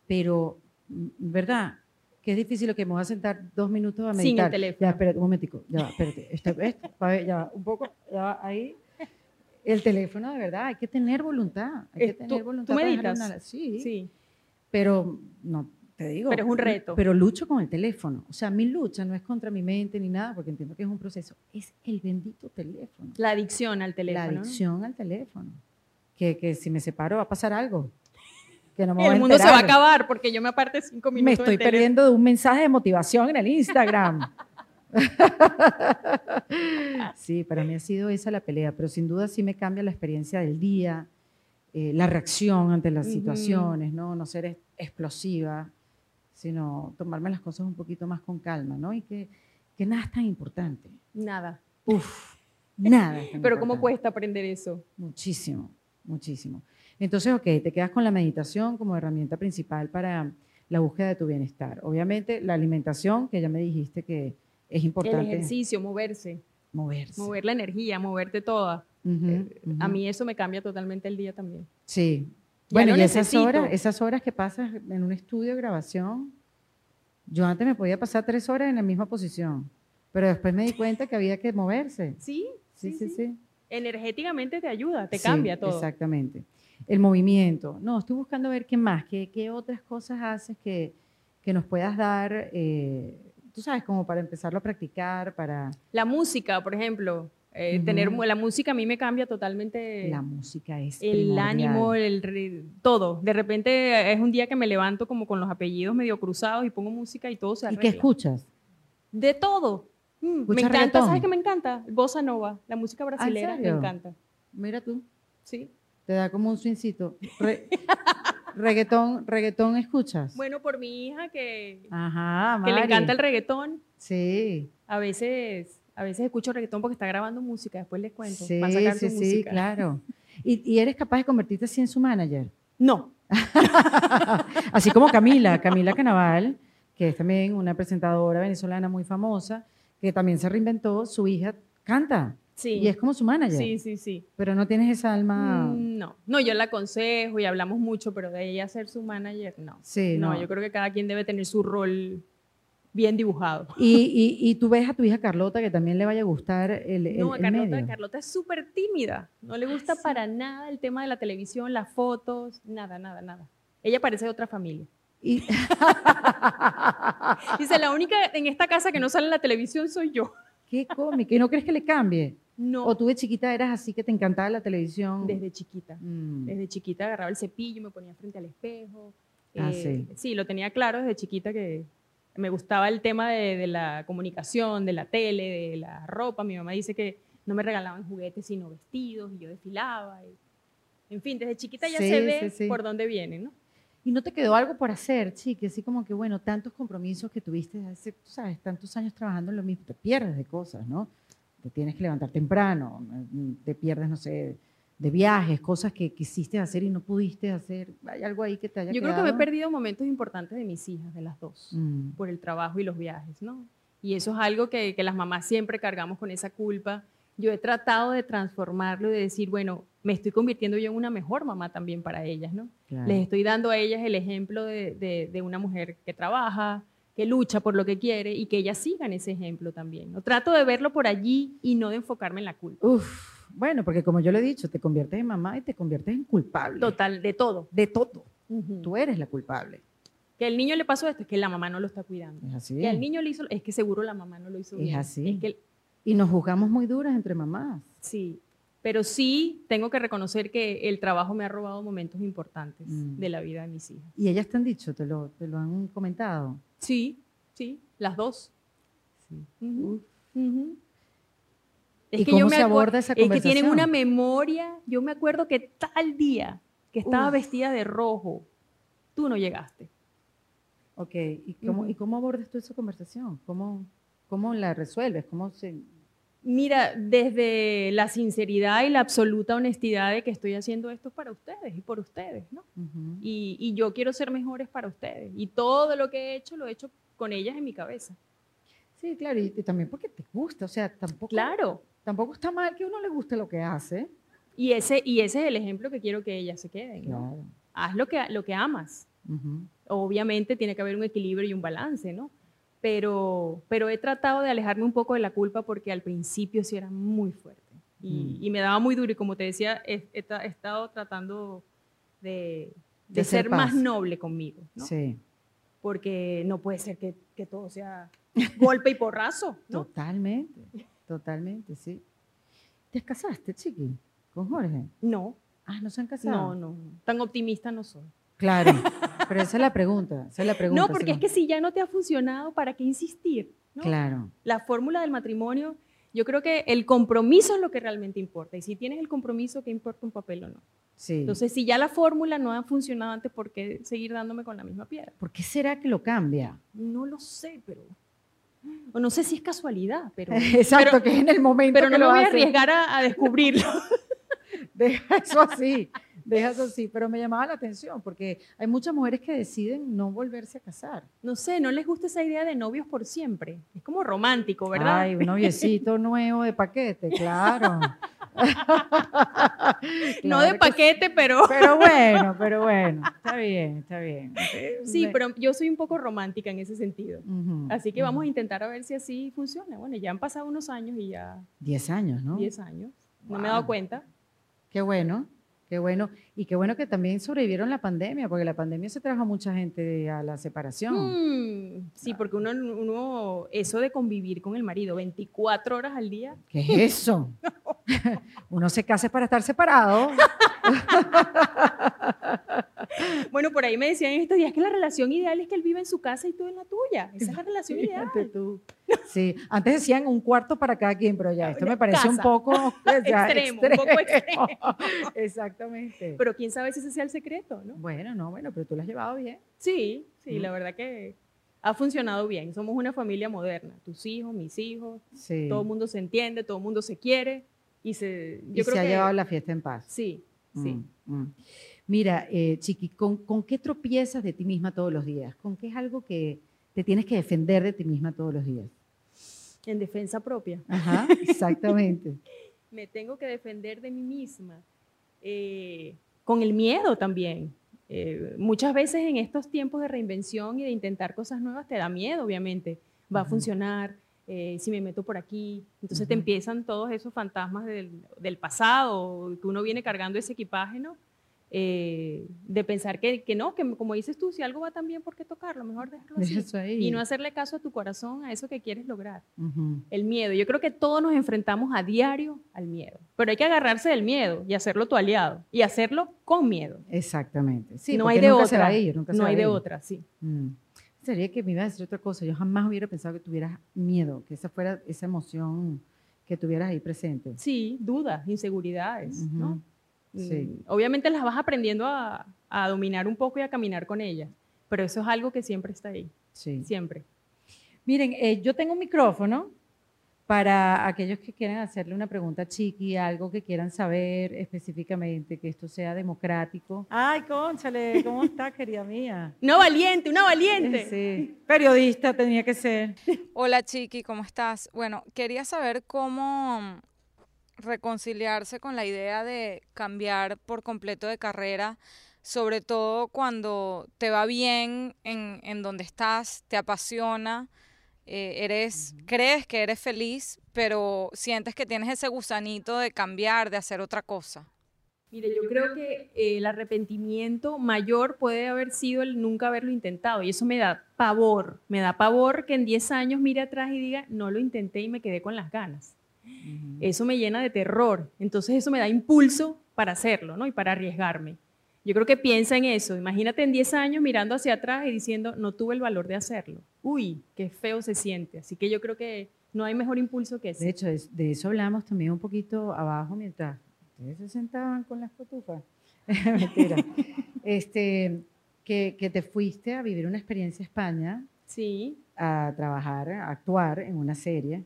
pero, mm, ¿verdad? Que es difícil lo que me voy a sentar dos minutos a Sin el meditar. teléfono. Ya, espérate, un momentico. Ya, va, espérate. Esto, esto, ya, va, un poco, ya, va, ahí. El teléfono, de verdad, hay que tener voluntad. Hay que ¿tú- tener tú voluntad. dejarlo meditas? sí, Sí. pero no, te digo. Pero es un reto. Pero lucho con el teléfono. O sea, mi lucha no es contra mi mente ni nada, porque entiendo que es un proceso. Es el bendito teléfono. La adicción al teléfono. La adicción al teléfono. Que, que si me separo va a pasar algo. Que no me voy El a mundo se va a acabar porque yo me aparte cinco minutos. Me estoy perdiendo de un mensaje de motivación en el Instagram. sí, para mí ha sido esa la pelea, pero sin duda sí me cambia la experiencia del día, eh, la reacción ante las Ujú. situaciones, ¿no? No ser explosiva, sino tomarme las cosas un poquito más con calma, ¿no? Y que, que nada es tan importante. Nada. Uf, nada. es tan Pero ¿cómo importante. cuesta aprender eso? Muchísimo, muchísimo. Entonces, ok, te quedas con la meditación como herramienta principal para la búsqueda de tu bienestar. Obviamente, la alimentación, que ya me dijiste que es El importante ejercicio, moverse, moverse. mover la energía, moverte toda. Eh, A mí eso me cambia totalmente el día también. Sí. Ya Bueno, y esas horas, esas horas que pasas en un estudio grabación, yo antes me podía pasar tres horas en la misma posición, pero después me di cuenta que había que moverse. Sí, Sí, sí, sí. Energéticamente te ayuda, te Sí, cambia todo. Exactamente. El movimiento. No, estoy buscando ver qué más, qué, qué otras cosas haces que, que nos puedas dar, eh, tú sabes, como para empezarlo a practicar, para... La música, por ejemplo. Eh, tener Ujú. mu- la música a mí me cambia totalmente La música es el primordial. ánimo, el todo. De repente es un día que me levanto como con los apellidos medio cruzados y pongo música y todo se ¿Y arregla. qué escuchas? De todo. Mm, me ¿Escuchas encanta, reggaetón? ¿sabes qué me encanta? Bossa nova, la música brasilera, me serio? encanta. Mira tú, Sí. Te da como un swingcito. Re- reggaetón, reggaetón escuchas. Bueno, por mi hija que, Ajá, que le encanta el reggaetón, Sí, a veces, a veces escucho reggaetón porque está grabando música, después les cuento. sí, va a sacar sí, sí, música. claro. ¿Y, y eres capaz de convertirte así en su manager? No, Así como Camila, Camila Canaval, que es también una presentadora venezolana muy famosa, que también se reinventó, su hija canta sí. y es como su manager, Sí, sí, sí. pero no tienes esa alma... Mm, No, no, yo la aconsejo y hablamos mucho, pero de ella ser su manager, no. Sí, no, no. yo creo que cada quien debe tener su rol bien dibujado. Y, y- y tú ves a tu hija Carlota que también le vaya a gustar el, el, No, el Carlota, medio. Carlota es súper tímida. No le gusta para nada el tema de la televisión, las fotos, nada, nada, nada. Ella parece de otra familia. Y- Dice, la única en esta casa que no sale en la televisión soy yo. Qué cómico. ¿Y no crees que le cambie? No, ¿O tú de chiquita eras así que te encantaba la televisión? desde chiquita. Mm. Desde chiquita agarraba el cepillo, me ponía frente al espejo. Ah, Eh, sí. Sí, lo tenía claro desde chiquita que me gustaba el tema de, de la comunicación, de la tele, de la ropa. Mi mamá dice que no me regalaban juguetes sino vestidos y yo desfilaba. y- en fin, desde chiquita ya Sí, se ve sí, por dónde viene, ¿no? ¿Y no te quedó algo por hacer, chique? Así como que, bueno, tantos compromisos que tuviste hace, sabes, tantos años trabajando en lo mismo, te pierdes de cosas, ¿no? Te tienes que levantar temprano, te pierdes, no sé, de viajes, cosas que quisiste hacer y no pudiste hacer. ¿Hay algo ahí que te haya Yo creo que quedado? me he perdido momentos importantes de mis hijas, de las dos, Mm. por el trabajo y los viajes, ¿no? Y eso es algo que, que las mamás siempre cargamos con esa culpa. Yo he tratado de transformarlo y de decir, bueno, me estoy convirtiendo yo en una mejor mamá también para ellas, ¿no? Claro. Les estoy dando a ellas el ejemplo de, de- de una mujer que trabaja, que lucha por lo que quiere y que ellas sigan ese ejemplo también. ¿no? Trato de verlo por allí y no de enfocarme en la culpa. Uf, bueno, porque como yo lo he dicho, te conviertes en mamá y te conviertes en culpable. Total, de todo. De todo. Ujú. Tú eres la culpable. Que al niño le pasó esto, es que la mamá no lo está cuidando. Es así. Que al niño le hizo, es que seguro la mamá no lo hizo Es bien. así. Es que Y nos juzgamos muy duras entre mamás. Sí, pero sí tengo que reconocer que el trabajo me ha robado momentos importantes Mm. de la vida de mis hijas. Y ellas te han dicho, te lo, te lo han comentado. Sí, sí, las dos. Sí. Ujú, Uf. ujú. ¿Y cómo se acuer- aborda esa Es que tienen conversación? una memoria. Yo me acuerdo que tal día que estaba Uf. vestida de rojo, tú no llegaste. Ok, ¿y cómo, Ujú. ¿y cómo abordas tú esa conversación? ¿Cómo, cómo la resuelves? ¿Cómo se...? Mira, desde la sinceridad y la absoluta honestidad de que estoy haciendo esto para ustedes y por ustedes, ¿no? Y, y yo quiero ser mejores para ustedes. Y todo lo que he hecho lo he hecho con ellas en mi cabeza. Sí, claro, y, y también porque te gusta, o sea, tampoco, Claro. tampoco está mal que uno le guste lo que hace. Y ese, y ese es el ejemplo que quiero que ellas se queden. ¿no? Claro. Haz lo que, lo que amas. Obviamente tiene que haber un equilibrio y un balance, ¿no? Pero, pero he tratado de alejarme un poco de la culpa porque al principio sí era muy fuerte. Y, Mm. y me daba muy duro. Y como te decía, he, he ta- he estado tratando de, de De hacer ser más noble conmigo, ¿no? Sí, Porque no puede ser que, que todo sea golpe y porrazo, ¿no? totalmente, totalmente, sí. ¿Te casaste, chiqui, con Jorge? No, Ah, ¿no se han casado? no, no. Tan optimista no soy. Claro, pero esa es la pregunta, esa es la pregunta. No, porque es que si ya no te ha funcionado, ¿para qué insistir? ¿no? Claro, La fórmula del matrimonio, yo creo que el compromiso es lo que realmente importa. Y si tienes el compromiso, ¿qué importa un papel o no? sí. Entonces, si ya la fórmula no ha funcionado antes, ¿por qué seguir dándome con la misma piedra? ¿Por qué será que lo cambia? No lo sé, pero... O no sé si es casualidad, pero... Exacto, pero- que es en el momento Pero que no me lo voy a arriesgar a, a descubrirlo. Deja eso así, deja eso así. Pero me llamaba la atención porque hay muchas mujeres que deciden no volverse a casar. No sé, no les gusta esa idea de novios por siempre. Es como romántico, ¿verdad? Ay, un noviecito nuevo de paquete, claro. no de que paquete, pero... Pero bueno, pero bueno, está bien, está bien. Sí, pero yo soy un poco romántica en ese sentido. Así que vamos a intentar a ver si así funciona. Bueno, ya han pasado unos años y ya Diez años, ¿no? 10 año. años. No me he dado cuenta. Qué bueno. Qué bueno. Y qué bueno que también sobrevivieron la pandemia, porque la pandemia se trajo a mucha gente a la separación. Mm, sí, porque uno, uno, eso de convivir con el marido 24 horas al día. ¿Qué es eso? uno se casa para estar separado. bueno, por ahí me decían en estos días que la relación ideal es que él vive en su casa y tú en la tuya. Esa es la relación ideal. Tú. Sí, antes decían un cuarto para cada quien, pero ya, esto me parece un poco extremo, un poco extremo. Exactamente. Pero quién sabe si ese sea el secreto, ¿no? Bueno, no, bueno, pero tú lo has llevado bien. Sí, sí, la verdad que ha funcionado bien. Somos una familia moderna. Tus hijos, mis hijos, todo el mundo se entiende, todo el mundo se quiere y se, yo y se ha llevado la fiesta en paz. Sí, sí. Mm, mm. Mira, eh, Chiqui, ¿con, ¿con, qué tropiezas de ti misma todos los días? ¿Con qué es algo que te tienes que defender de ti misma todos los días? En defensa propia. Ajá, exactamente. Me tengo que defender de mí misma. Eh, con el miedo también. Eh, muchas veces en estos tiempos de reinvención y de intentar cosas nuevas te da miedo, obviamente. Va a funcionar, eh, si me meto por aquí. Entonces te empiezan todos esos fantasmas del, del, pasado, que uno viene cargando ese equipaje, ¿no? Eh, de pensar que, que, no, que como dices tú, si algo va tan bien, ¿por qué tocarlo? Mejor dejarlo así. Y no hacerle caso a tu corazón, a eso que quieres lograr. El miedo. Yo creo que todos nos enfrentamos a diario al miedo, pero hay que agarrarse del miedo y hacerlo tu aliado y hacerlo con miedo. Exactamente. Sí, no hay de otra. no hay de otra, sí. Mm. Sería que me iba a decir otra cosa. Yo jamás hubiera pensado que tuvieras miedo, que esa fuera esa emoción que tuvieras ahí presente. Sí, dudas, inseguridades, ¿no? Mm, obviamente las vas aprendiendo a, dominar un poco y a caminar con ellas, pero eso es algo que siempre está ahí. Sí. Siempre. Miren, eh, yo tengo un micrófono para aquellos que quieran hacerle una pregunta chiqui, algo que quieran saber específicamente, que esto sea democrático. Ay, conchale, ¿cómo está, querida mía? Una valiente, una valiente. Sí, periodista tenía que ser. Hola, chiqui, ¿cómo estás? Bueno, quería saber cómo reconciliarse con la idea de cambiar por completo de carrera, sobre todo cuando te va bien en, en donde estás, te apasiona, eh, eres, crees que eres feliz, pero sientes que tienes ese gusanito de cambiar, de hacer otra cosa. Mire, yo creo que eh, el arrepentimiento mayor puede haber sido el nunca haberlo intentado y eso me da pavor, me da pavor que en 10 años mire atrás y diga, no lo intenté y me quedé con las ganas. Eso me llena de terror. Entonces eso me da impulso para hacerlo, ¿no? Y para arriesgarme. Yo creo que piensa en eso. Imagínate en 10 años mirando hacia atrás y diciendo, no tuve el valor de hacerlo. Uy, qué feo se siente. Así que yo creo que no hay mejor impulso que ese. De hecho, de eso hablamos también un poquito abajo mientras ustedes se sentaban con las cotufas. Mentira. este, que, que, te fuiste a vivir una experiencia en España. Sí. A trabajar, a actuar en una serie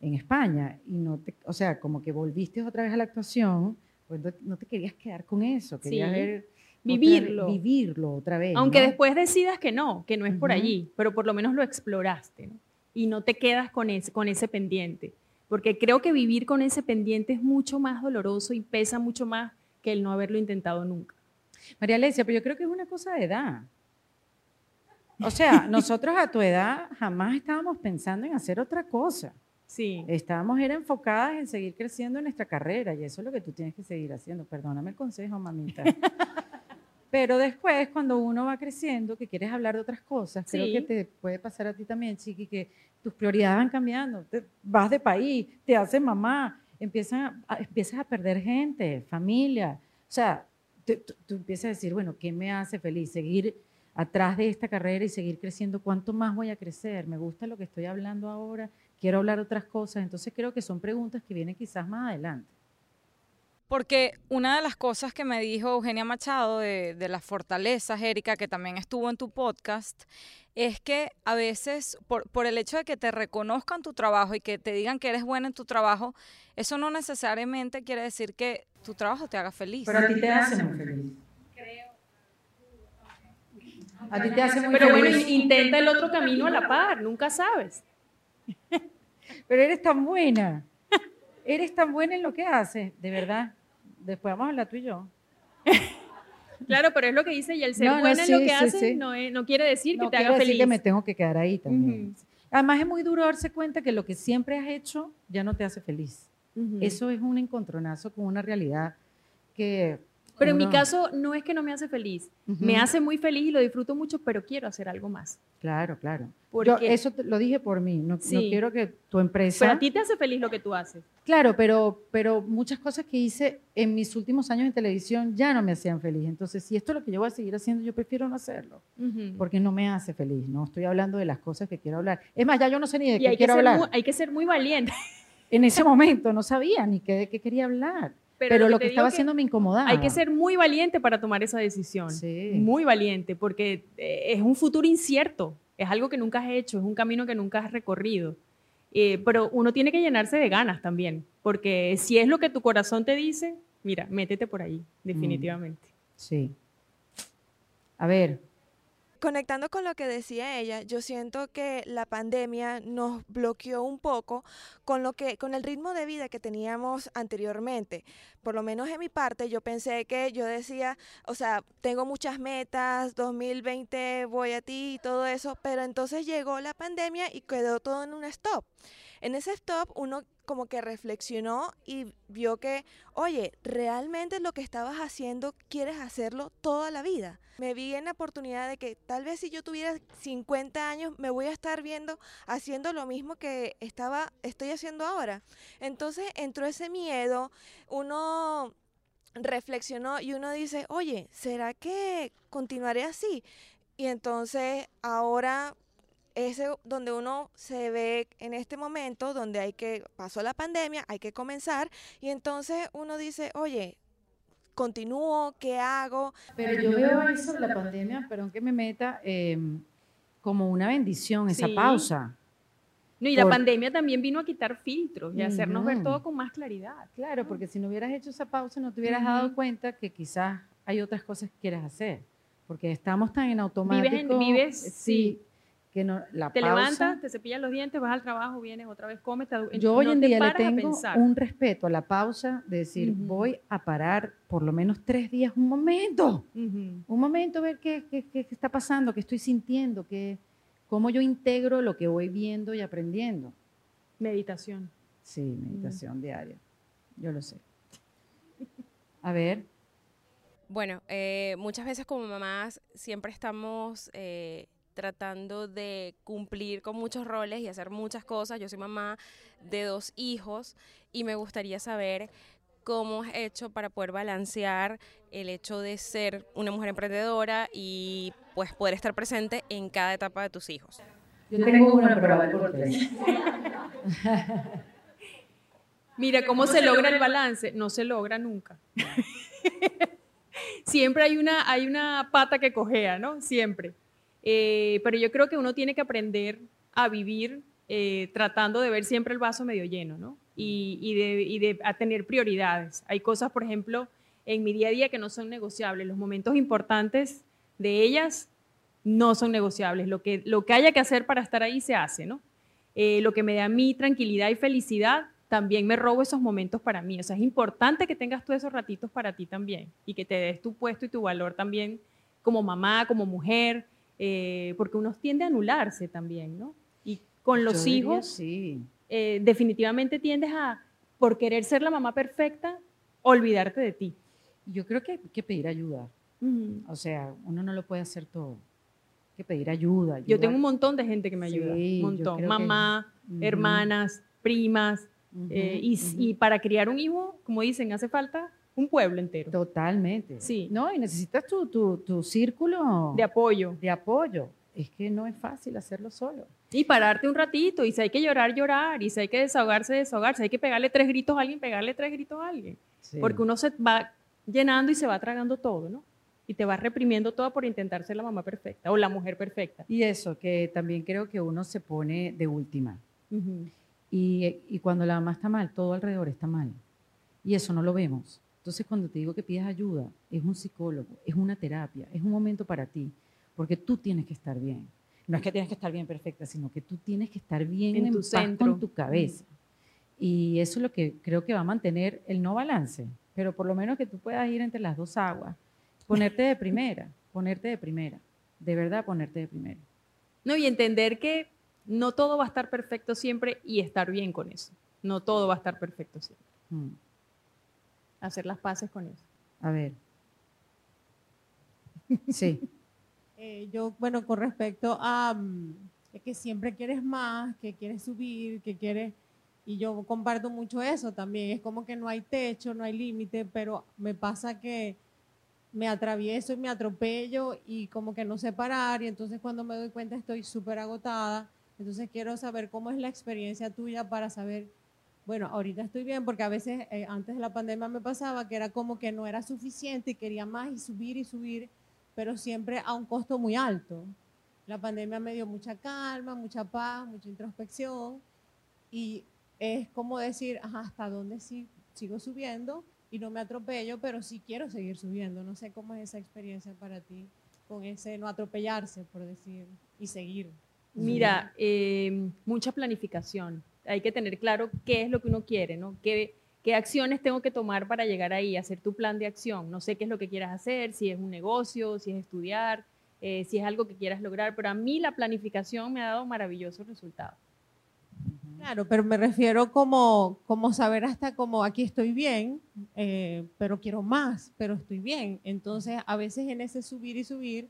en España y no te, o sea, como que volviste otra vez a la actuación, pues no, te querías quedar con eso, querías ver vivirlo, vivirlo otra vez. Aunque después decidas que no, que no es por allí, pero por lo menos lo exploraste y no te quedas con ese, con ese pendiente, porque creo que vivir con ese pendiente es mucho más doloroso y pesa mucho más que el no haberlo intentado nunca. María Alesia, pero yo creo que es una cosa de edad. O sea, nosotros a tu edad jamás estábamos pensando en hacer otra cosa. Sí. Estábamos era enfocadas en seguir creciendo en nuestra carrera y eso es lo que tú tienes que seguir haciendo. Perdóname el consejo, mamita. Pero después, cuando uno va creciendo, que quieres hablar de otras cosas, creo que te puede pasar a ti también, Chiqui, que tus prioridades van cambiando. Te, vas de país, te haces mamá, empiezas a, empiezas a perder gente, familia. O sea, tú empiezas a decir, bueno, ¿qué me hace feliz? Seguir atrás de esta carrera y seguir creciendo. ¿Cuánto más voy a crecer? ¿Me gusta lo que estoy hablando ahora? Quiero hablar otras cosas. Entonces creo que son preguntas que vienen quizás más adelante. Porque una de las cosas que me dijo Eugenia Machado de, las fortalezas, Erika, que también estuvo en tu podcast, es que a veces por, por, el hecho de que te reconozcan tu trabajo y que te digan que eres buena en tu trabajo, eso no necesariamente quiere decir que tu trabajo te haga feliz. Pero a ti te hace muy feliz. Creo. A ti te hace muy Pero bueno, intenta el otro camino a la par, nunca sabes. Pero eres tan buena. Eres tan buena en lo que haces, de verdad. Después vamos a hablar tú y yo. Claro, pero es lo que dice, y el ser buena en lo que haces no, no, quiere decir que te haga feliz. que me tengo que quedar ahí también. Además es muy duro darse cuenta que lo que siempre has hecho ya no te hace feliz. Eso es un encontronazo con una realidad que Pero en mi caso no es que no me hace feliz. Me hace muy feliz y lo disfruto mucho, pero quiero hacer algo más. Claro, claro. Yo eso te- lo dije por mí. No, no Sí. quiero que tu empresa. pero a ti te hace feliz lo que tú haces. Claro, pero, pero muchas cosas que hice en mis últimos años en televisión ya no me hacían feliz. Entonces, si esto es lo que yo voy a seguir haciendo, yo prefiero no hacerlo. Porque no me hace feliz. No estoy hablando de las cosas que quiero hablar. Es más, ya yo no sé ni de Y qué quiero hablar. muy, hay que ser muy valiente. En ese momento no sabía ni qué, de qué quería hablar. Pero, Pero, lo que estaba haciendo me incomodaba. Hay que ser muy valiente para tomar esa decisión. Sí. Muy valiente, porque eh, es un futuro incierto. Es algo que nunca has hecho, es un camino que nunca has recorrido. Eh, pero uno tiene que llenarse de ganas también, porque si es lo que tu corazón te dice, mira, métete por ahí, definitivamente. Sí. A ver, Conectando con lo que decía ella, yo siento que la pandemia nos bloqueó un poco con lo que con el ritmo de vida que teníamos anteriormente. Por lo menos en mi parte, yo pensé que yo decía, o sea, tengo muchas metas, 2020 voy a ti y todo eso, pero entonces llegó la pandemia y quedó todo en un stop. En ese stop uno como que reflexionó y vio que, oye, realmente lo que estabas haciendo quieres hacerlo toda la vida. Me vi en la oportunidad de que tal vez si yo tuviera 50 años me voy a estar viendo haciendo lo mismo que estaba estoy haciendo ahora. Entonces entró ese miedo, uno reflexionó y uno dice, "Oye, ¿será que continuaré así?" Y entonces ahora es donde uno se ve en este momento donde hay que pasó la pandemia, hay que comenzar y entonces uno dice, "Oye, continúo, ¿qué hago?" pero yo veo eso, la pandemia, perdón que me meta, eh, como una bendición, esa Sí. pausa. No, y la Por- pandemia también vino a quitar filtros y a hacernos ver todo con más claridad. Claro, porque si no hubieras hecho esa pausa, no te hubieras Ujú. dado cuenta que quizás hay otras cosas que quieres hacer. Porque estamos tan en automático. en- vives, sí, sí. Que no, la Te pausa, levantas, te cepillas los dientes, vas al trabajo, vienes otra vez, comes, te, Yo hoy no en te día le tengo pensar. un respeto a la pausa de decir, voy a parar por lo menos tres días, un momento, un momento, ver qué, qué, qué- qué está pasando, qué estoy sintiendo, qué, cómo yo integro lo que voy viendo y aprendiendo. Meditación. Sí, meditación diaria, yo lo sé. A ver, Bueno, eh, muchas veces como mamás siempre estamos eh, tratando de cumplir con muchos roles y hacer muchas cosas. Yo soy mamá de dos hijos y me gustaría saber cómo has hecho para poder balancear el hecho de ser una mujer emprendedora y pues poder estar presente en cada etapa de tus hijos. yo tengo una por tres. Mira, ¿cómo se logra el balance? No se logra nunca. Siempre hay una, hay una pata que cojea, ¿no? Siempre. Eh, pero yo creo que uno tiene que aprender a vivir eh, tratando de ver siempre el vaso medio lleno, ¿no? Y, de, y de- a tener prioridades. Hay cosas, por ejemplo, en mi día a día que no son negociables. Los momentos importantes de ellas no son negociables. Lo que, lo que haya que hacer para estar ahí se hace, ¿no? Eh, lo que me da a mí tranquilidad y felicidad, también me robo esos momentos para mí. O sea, es importante que tengas tú esos ratitos para ti también y que te des tu puesto y tu valor también como mamá, como mujer, eh, porque uno tiende a anularse también, ¿no? Y con los Yo hijos, Sí. eh, definitivamente tiendes a, por querer ser la mamá perfecta, olvidarte de ti. Yo creo que hay que pedir ayuda. O sea, uno no lo puede hacer todo. Hay que pedir ayuda. Yo tengo un ayuda. montón de gente que me ayuda, Sí, un montón. que- Mamá, Ujú, hermanas, primas, ujú, eh, y, y para criar un hijo, como dicen, hace falta un pueblo entero Totalmente. Sí. No, y necesitas tu, tu, tu círculo de apoyo. de apoyo. Es que no es fácil hacerlo solo. Y pararte un ratito, y si hay que llorar, llorar, y si hay que desahogarse, desahogarse, hay que pegarle tres gritos a alguien, pegarle tres gritos a alguien. Sí. Porque uno se va llenando y se va tragando todo, ¿no? Y te va reprimiendo todo por intentar ser la mamá perfecta o la mujer perfecta. Y eso, que también creo que uno se pone de última. Y, y cuando la mamá está mal, todo alrededor está mal. Y eso no lo vemos. Entonces, cuando te digo que pidas ayuda, es un psicólogo, es una terapia, es un momento para ti, porque tú tienes que estar bien. No es que tienes que estar bien perfecta, sino que tú tienes que estar bien En en, tu paz centro. con tu cabeza. Y eso es lo que creo que va a mantener el no balance, pero por lo menos que tú puedas ir entre las dos aguas, ponerte de primera, ponerte de primera, de verdad ponerte de primera. No, y entender que no todo va a estar perfecto siempre y estar bien con eso. No todo va a estar perfecto siempre. Mm. Hacer las paces con eso. A ver, Sí. Eh, yo, bueno, con respecto a mm, que siempre quieres más, que quieres subir, que quieres... Y yo comparto mucho eso también. Es como que no hay techo, no hay límite, pero me pasa que me atravieso y me atropello y como que no sé parar y entonces cuando me doy cuenta estoy súper agotada. Entonces quiero saber cómo es la experiencia tuya para saber, bueno, ahorita estoy bien porque a veces eh, antes de la pandemia me pasaba que era como que no era suficiente y quería más y subir y subir, pero siempre a un costo muy alto. La pandemia me dio mucha calma, mucha paz, mucha introspección y es como decir, ajá, ¿hasta dónde sí, sigo subiendo? y no me atropello, pero sí quiero seguir subiendo. No sé cómo es esa experiencia para ti, con ese no atropellarse, por decir, y seguir. Mira, eh, mucha planificación. Hay que tener claro qué es lo que uno quiere, ¿no? ¿Qué, ¿Qué acciones tengo que tomar para llegar ahí, hacer tu plan de acción? No sé qué es lo que quieras hacer, si es un negocio, si es estudiar, eh, si es algo que quieras lograr, pero a mí la planificación me ha dado maravillosos resultados. Claro, pero me refiero como, como saber hasta como aquí estoy bien, eh, pero quiero más, pero estoy bien. Entonces, a veces en ese subir y subir,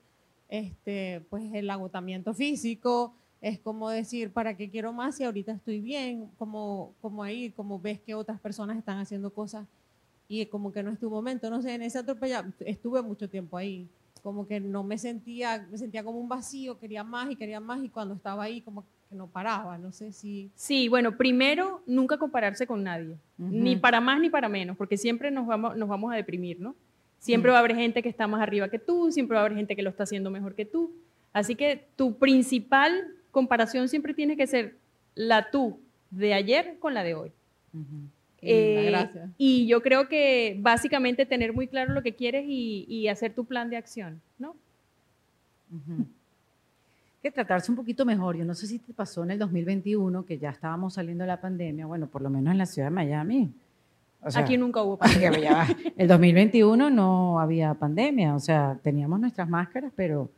este, pues el agotamiento físico es como decir, ¿para qué quiero más si ahorita estoy bien? Como, como ahí, como ves que otras personas están haciendo cosas y como que no es tu momento. No sé, en ese atropella estuve mucho tiempo ahí como que no me sentía, me sentía como un vacío, quería más y quería más y cuando estaba ahí como que no paraba, no sé si... Sí, bueno, primero, nunca compararse con nadie, ni para más ni para menos, porque siempre nos vamos, nos vamos a deprimir, ¿no? Siempre va a haber gente que está más arriba que tú, siempre va a haber gente que lo está haciendo mejor que tú. Así que tu principal comparación siempre tiene que ser la tú de ayer con la de hoy. Eh, gracias. Y yo creo que básicamente tener muy claro lo que quieres y, hacer tu plan de acción, ¿no? que tratarse un poquito mejor. Yo no sé si te pasó en el 2021, que ya estábamos saliendo de la pandemia, bueno, por lo menos en la ciudad de Miami. Aquí nunca hubo pandemia. el 2021 no había pandemia, o sea, teníamos nuestras máscaras, pero,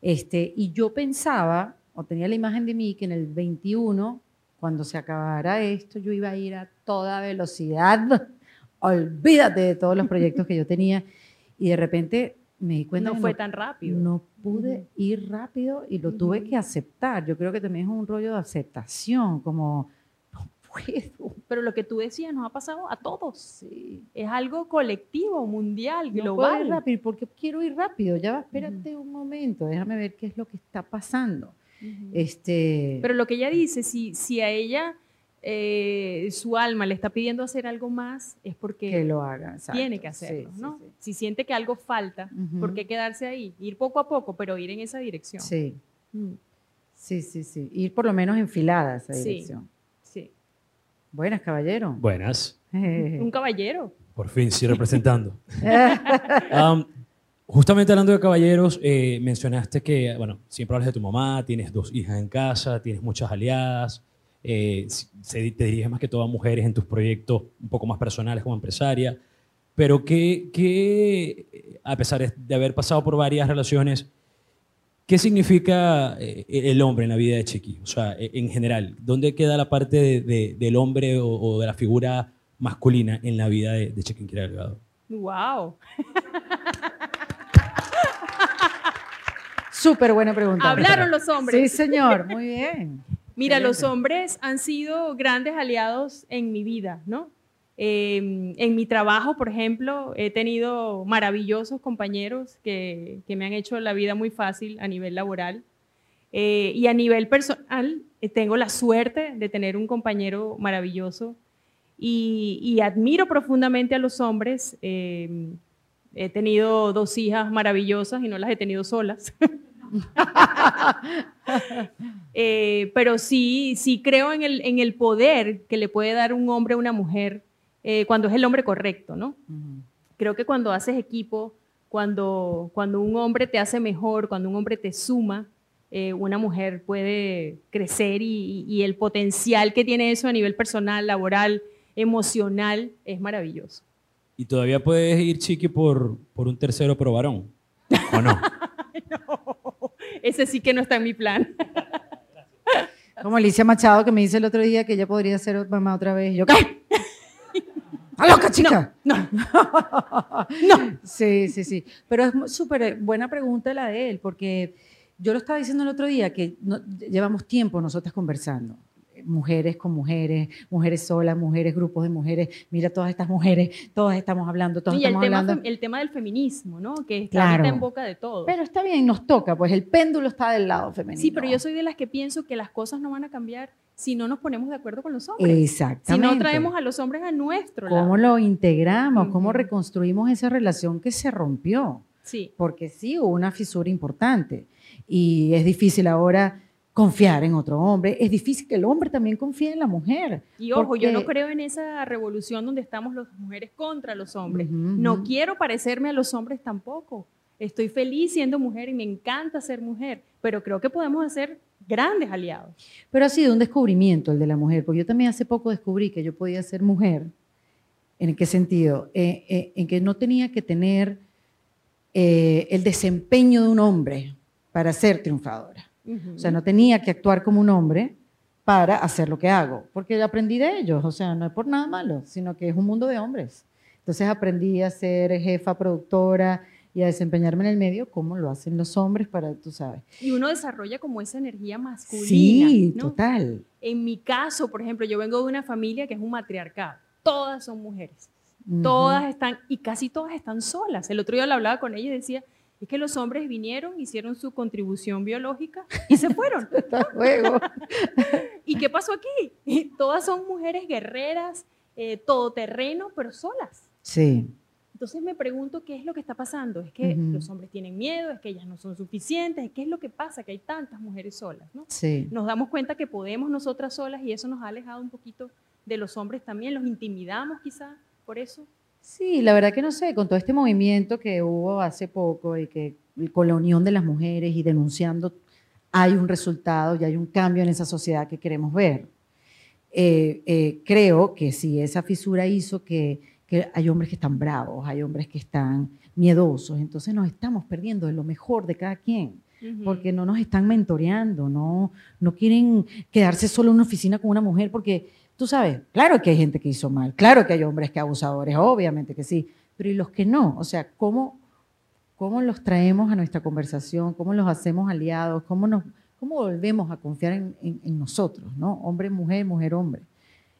este, y yo pensaba, o tenía la imagen de mí, que en el 21, cuando se acabara esto, yo iba a ir a toda velocidad, olvídate de todos los proyectos que yo tenía, y de repente me di cuenta no fue tan rápido. No pude ir rápido y lo tuve que aceptar. Yo creo que también es un rollo de aceptación, como no puedo. Pero lo que tú decías nos ha pasado a todos. Sí. Es algo colectivo, mundial, no global. Puedo ir rápido porque quiero ir rápido. Ya va, espérate un momento, déjame ver qué es lo que está pasando. Este... Pero lo que ella dice, si, si a ella eh, su alma le está pidiendo hacer algo más, es porque lo haga, tiene que hacerlo, ¿no? Si siente que algo falta, ¿por qué quedarse ahí? Ir poco a poco, pero ir en esa dirección. Sí. Mm. Sí, sí, sí. Ir por lo menos enfilada a esa dirección. Sí. Buenas, caballero. Buenas. Un caballero. Por fin, sí, representando. Um, justamente hablando de caballeros, eh, mencionaste que, bueno, siempre hablas de tu mamá, tienes dos hijas en casa, tienes muchas aliadas eh, te diriges más que todo a mujeres en tus proyectos un poco más personales como empresaria, pero que, a pesar de haber pasado por varias relaciones, ¿qué significa eh, el hombre en la vida de Chiqui? O sea, e, en general, ¿dónde queda la parte del hombre o, de la figura masculina en la vida de, de Chiqui Delgado? ¡Wow! Súper buena pregunta. Hablaron los hombres. Sí, señor, muy bien. Mira, los hombres han sido grandes aliados en mi vida, ¿no? Em, en mi trabajo, por ejemplo, he tenido maravillosos compañeros que, me han hecho la vida muy fácil a nivel laboral. Eh, y a nivel personal, eh, tengo la suerte de tener un compañero maravilloso y, admiro profundamente a los hombres. Em, he tenido dos hijas maravillosas y no las he tenido solas. Eh, pero sí, sí creo en el, en el poder que le puede dar un hombre a una mujer eh, cuando es el hombre correcto, ¿no? Creo que cuando haces equipo, cuando, cuando un hombre te hace mejor, cuando un hombre te suma, eh, una mujer puede crecer y, y, el potencial que tiene eso a nivel personal, laboral, emocional, es maravilloso. ¿Y todavía puedes ir, Chiqui, por, por un tercero pro varón? ¿O no? no, ese sí que no está en mi plan. Como Alicia Machado que me dice el otro día que ella podría ser mamá otra vez. Yo, ¿qué? ¡A loca, chica! No, no. Sí, sí, sí. Pero es súper buena pregunta la de él, porque yo lo estaba diciendo el otro día, que no- llevamos tiempo nosotras conversando. Mujeres con mujeres, mujeres solas, mujeres, grupos de mujeres. Mira todas estas mujeres, todas estamos hablando, todas y el estamos tema, hablando. el tema del feminismo, ¿no? Que está Claro. ahorita en boca de todos. Pero está bien, nos toca, pues el péndulo está del lado femenino. Sí, pero yo soy de las que pienso que las cosas no van a cambiar si no nos ponemos de acuerdo con los hombres. Exactamente. Si no traemos a los hombres a nuestro ¿Cómo lado. lo integramos? ¿Cómo reconstruimos esa relación que se rompió? Sí. Porque sí hubo una fisura importante y es difícil ahora confiar en otro hombre. Es difícil que el hombre también confíe en la mujer. Y ojo, yo no creo en esa revolución donde estamos las mujeres contra los hombres. No quiero parecerme a los hombres tampoco. Estoy feliz siendo mujer y me encanta ser mujer, pero creo que podemos hacer grandes aliados. Pero ha sido un descubrimiento el de la mujer, porque yo también hace poco descubrí que yo podía ser mujer. ¿En qué sentido? Eh, eh, en que no tenía que tener eh, el desempeño de un hombre para ser triunfadora. O sea, no tenía que actuar como un hombre para hacer lo que hago, porque aprendí de ellos, o sea, no es por nada malo, sino que es un mundo de hombres. Entonces aprendí a ser jefa, productora y a desempeñarme en el medio como lo hacen los hombres para, tú sabes. Y uno desarrolla como esa energía masculina. Sí, ¿no? total. En mi caso, por ejemplo, yo vengo de una familia que es un matriarcado. Todas son mujeres. Todas están, y casi todas están solas. El otro día lo hablaba con ella y decía, es que los hombres vinieron, hicieron su contribución biológica y se fueron. ¿Y qué pasó aquí? Y todas son mujeres guerreras, eh, todoterreno, pero solas. Sí. Entonces me pregunto qué es lo que está pasando. Es que los hombres tienen miedo, es que ellas no son suficientes, ¿qué es lo que pasa? Que hay tantas mujeres solas, ¿no? Sí. Nos damos cuenta que podemos nosotras solas y eso nos ha alejado un poquito de los hombres también, los intimidamos quizá por eso. Sí, la verdad que no sé, con todo este movimiento que hubo hace poco y que con la unión de las mujeres y denunciando, hay un resultado y hay un cambio en esa sociedad que queremos ver. Eh, eh, creo que sí, esa fisura hizo que, que hay hombres que están bravos, hay hombres que están miedosos, entonces nos estamos perdiendo de lo mejor de cada quien porque no nos están mentoreando, no, no quieren quedarse solo en una oficina con una mujer, porque tú sabes, claro que hay gente que hizo mal, claro que hay hombres que abusadores, obviamente que sí, pero ¿y los que no? O sea, ¿cómo, cómo los traemos a nuestra conversación? ¿Cómo los hacemos aliados? ¿Cómo, nos, cómo volvemos a confiar en, en- en nosotros? ¿no? Hombre, mujer, mujer, hombre.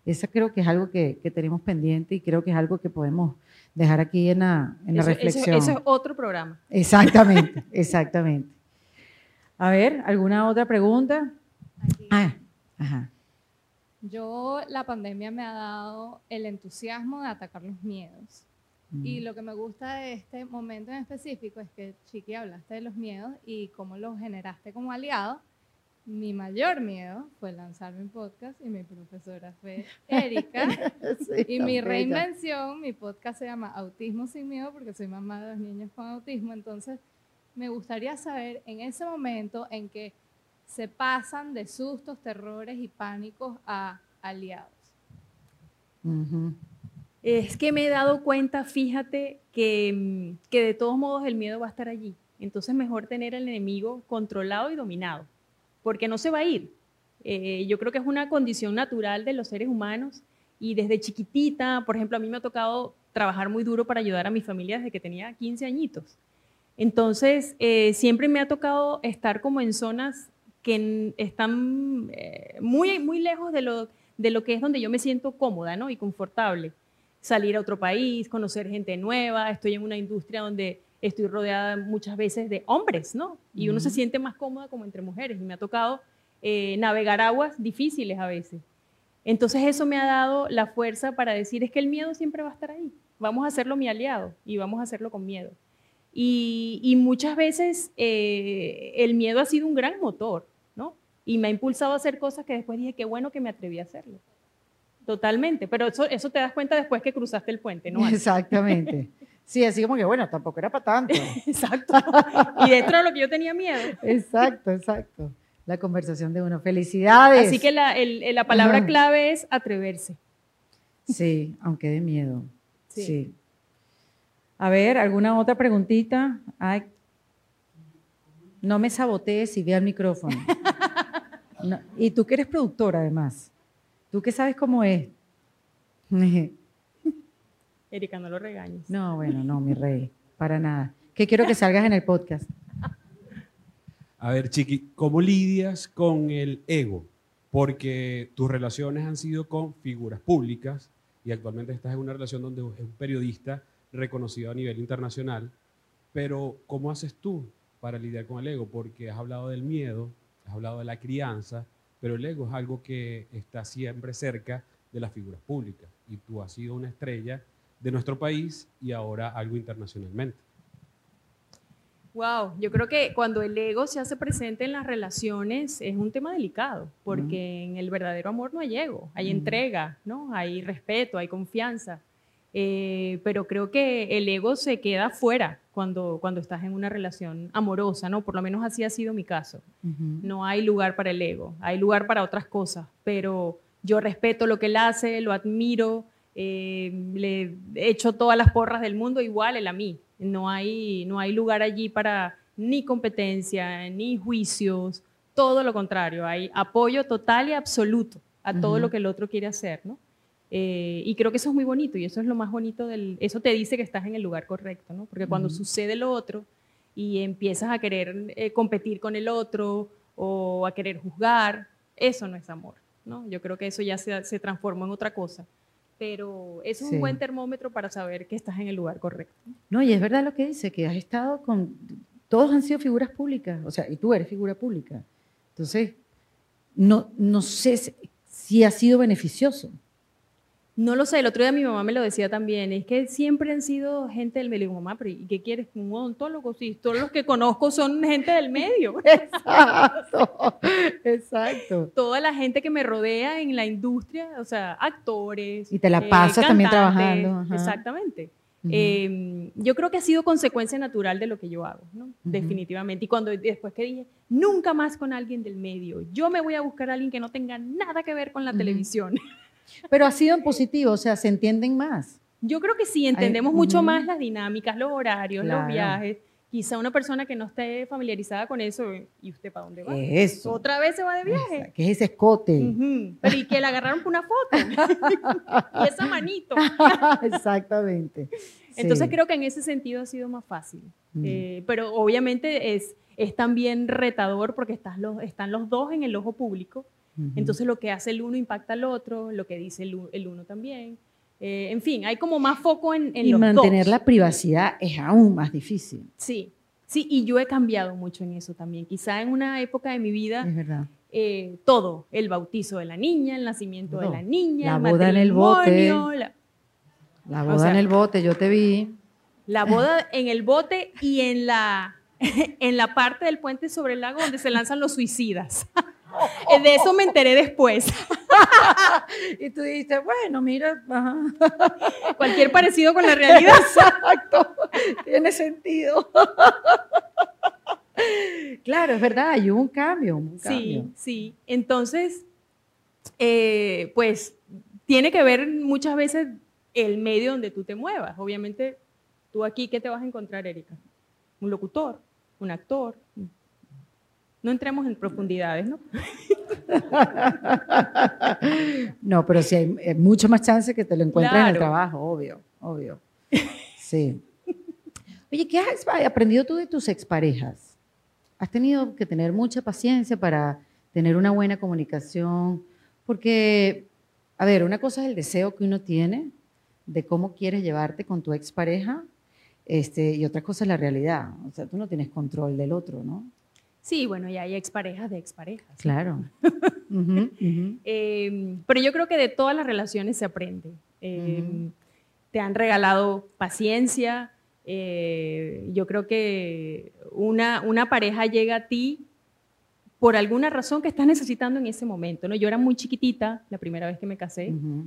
Esa creo que es algo que, que tenemos pendiente y creo que es algo que podemos dejar aquí en la, en la Eso- eso- reflexión. eso es otro programa. Exactamente, exactamente. A ver, ¿alguna otra pregunta? Ah, ajá. Yo, la pandemia me ha dado el entusiasmo de atacar los miedos. Y Mm. lo que me gusta de este momento en específico es que, Chiqui, hablaste de los miedos y cómo los generaste como aliado. Mi mayor miedo fue lanzar mi podcast y mi profesora fue Erika. Sí, y mi reinvención, mi podcast se llama Autismo sin Miedo porque soy mamá de dos niños con autismo. Entonces, me gustaría saber en ese momento en que se pasan de sustos, terrores y pánicos a aliados. Es que me he dado cuenta, fíjate, que, que de todos modos el miedo va a estar allí. Entonces mejor tener al enemigo controlado y dominado, porque no se va a ir. Eh, yo creo que es una condición natural de los seres humanos y desde chiquitita, por ejemplo, a mí me ha tocado trabajar muy duro para ayudar a mi familia desde que tenía 15 añitos. Entonces, eh, siempre me ha tocado estar como en zonas que están eh, muy, muy lejos de lo, de lo que es donde yo me siento cómoda ¿no? y confortable. Salir a otro país, conocer gente nueva, estoy en una industria donde estoy rodeada muchas veces de hombres, ¿no? Y uno se Ujú. siente más cómoda como entre mujeres y me ha tocado eh, navegar aguas difíciles a veces. Entonces eso me ha dado la fuerza para decir es que el miedo siempre va a estar ahí. Vamos a hacerlo mi aliado y vamos a hacerlo con miedo. Y, y muchas veces eh, el miedo ha sido un gran motor. Y me ha impulsado a hacer cosas que después dije, qué bueno que me atreví a hacerlo. Totalmente, pero eso, eso te das cuenta después que cruzaste el puente, ¿no? Exactamente. Sí, así como que, bueno, tampoco era para tanto. Exacto. Y dentro de lo que yo tenía miedo. Exacto, exacto. La conversación de uno. Felicidades. Así que la, el- la palabra Ajá. clave es atreverse. Sí, aunque de miedo. Sí. Sí. A ver, ¿alguna otra preguntita? Ay, no me sabotees y ve al micrófono. No, y tú que eres productora, además. Tú que sabes cómo es. Erika, no lo regañes. No, bueno, no, mi rey, para nada. Que quiero que salgas en el podcast. A ver, Chiqui, ¿cómo lidias con el ego? Porque tus relaciones han sido con figuras públicas y actualmente estás en una relación donde es un periodista reconocido a nivel internacional. Pero, ¿cómo haces tú para lidiar con el ego? Porque has hablado del miedo, has hablado de la crianza, pero el ego es algo que está siempre cerca de las figuras públicas. Y tú has sido una estrella de nuestro país y ahora algo internacionalmente. Wow, yo creo que cuando el ego se hace presente en las relaciones es un tema delicado, porque en el verdadero amor no hay ego, hay entrega, ¿no? Hay respeto, hay confianza. Eh, pero creo que el ego se queda fuera cuando, cuando estás en una relación amorosa, ¿no? Por lo menos así ha sido mi caso. No hay lugar para el ego, hay lugar para otras cosas, pero yo respeto lo que él hace, lo admiro, eh, le echo todas las porras del mundo, igual él a mí. No hay, no hay lugar allí para ni competencia, ni juicios, todo lo contrario, hay apoyo total y absoluto a todo lo que el otro quiere hacer, ¿no? Eh, y creo que eso es muy bonito y eso es lo más bonito del, eso te dice que estás en el lugar correcto, ¿no? Porque cuando sucede lo otro y empiezas a querer eh, competir con el otro o a querer juzgar, eso no es amor, ¿no? Yo creo que eso ya se, se transformó en otra cosa pero es un Sí. buen termómetro para saber que estás en el lugar correcto. No, y es verdad lo que dice, que has estado con... Todos han sido figuras públicas, o sea, y tú eres figura pública. Entonces, no, no sé si ha sido beneficioso. No lo sé, el otro día mi mamá me lo decía también, es que siempre han sido gente del medio. Mamá, pero ¿y qué quieres? Un odontólogo, sí, todos los que conozco son gente del medio. Exacto, exacto. Toda la gente que me rodea en la industria, o sea, actores. Y te la eh, pasas también trabajando, ajá. Exactamente. Eh, yo creo que ha sido consecuencia natural de lo que yo hago, ¿no? Definitivamente. Y cuando después que dije, nunca más con alguien del medio, yo me voy a buscar a alguien que no tenga nada que ver con la televisión. Pero ha sido en positivo, o sea, se entienden más. Yo creo que sí, entendemos mucho ujú. más las dinámicas, los horarios, Claro. los viajes. Quizá una persona que no esté familiarizada con eso, ¿y usted para dónde va? ¿Qué es eso? Otra vez se va de viaje. ¿Qué es ese escote? Ujú. Pero y que le agarraron por una foto. y esa manito. Exactamente. Entonces Sí. creo que en ese sentido ha sido más fácil. Mm. Eh, pero obviamente es, es también retador porque estás los, están los dos en el ojo público. Entonces lo que hace el uno impacta al otro, lo que dice el, uno también. Eh, en fin, hay como más foco en, en y los mantener dos. la privacidad es aún más difícil. Sí, sí, y yo he cambiado mucho en eso también. Quizá en una época de mi vida, Es verdad. eh, todo, el bautizo de la niña, el nacimiento de la niña, La el boda en el bote. la, O boda sea, en el bote, yo te vi. la boda en el bote y en la, en la parte del puente sobre el lago donde se lanzan los suicidas. Eh, De eso me enteré después. y tú dijiste, bueno, mira, ajá. Cualquier parecido con la realidad. Exacto, tiene sentido. claro, es verdad, hay un cambio, un Sí, cambio. sí. Entonces, eh, pues tiene que ver muchas veces el medio donde tú te muevas. Obviamente, tú aquí, ¿qué te vas a encontrar, Erika? Un locutor, un actor. No entremos en profundidades, ¿no? No, pero sí hay eh, mucho más chance que te lo encuentres en el trabajo, obvio, obvio. Sí. Oye, ¿qué has aprendido tú de tus exparejas? ¿Has tenido que tener mucha paciencia para tener una buena comunicación? Porque, a ver, una cosa es el deseo que uno tiene de cómo quieres llevarte con tu expareja, este, y otra cosa es la realidad. O sea, tú no tienes control del otro, ¿no? Sí, bueno, y hay exparejas de exparejas. ¿no? Claro. Ujú, ujú. Eh, pero yo creo que de todas las relaciones se aprende. Eh, Te han regalado paciencia. eh, yo creo que una, una pareja llega a ti por alguna razón que estás necesitando en ese momento. ¿no? Yo era muy chiquitita la primera vez que me casé. Ujú.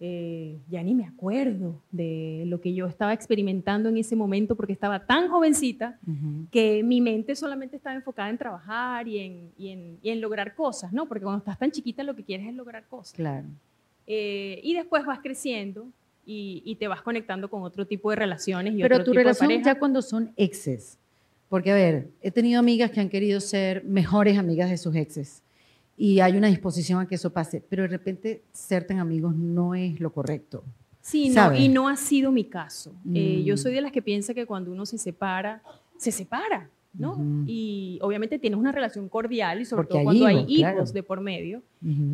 Eh, ya ni me acuerdo de lo que yo estaba experimentando en ese momento porque estaba tan jovencita que mi mente solamente estaba enfocada en trabajar y en, y en- y en lograr cosas, ¿no? Porque cuando estás tan chiquita lo que quieres es lograr cosas. Claro. Eh, y después vas creciendo y, y te vas conectando con otro tipo de relaciones y Pero otro tu tipo relación ya cuando son exes, porque a ver, he tenido amigas que han querido ser mejores amigas de sus exes y hay una disposición a que eso pase, pero de repente ser tan amigos no es lo correcto. Sí, no, y no ha sido mi caso. Eh, yo Mm. soy de las que piensa que cuando uno se separa, se separa, ¿no? Y obviamente tienes una relación cordial y sobre Porque todo hay cuando hay hijos, claro. de por medio.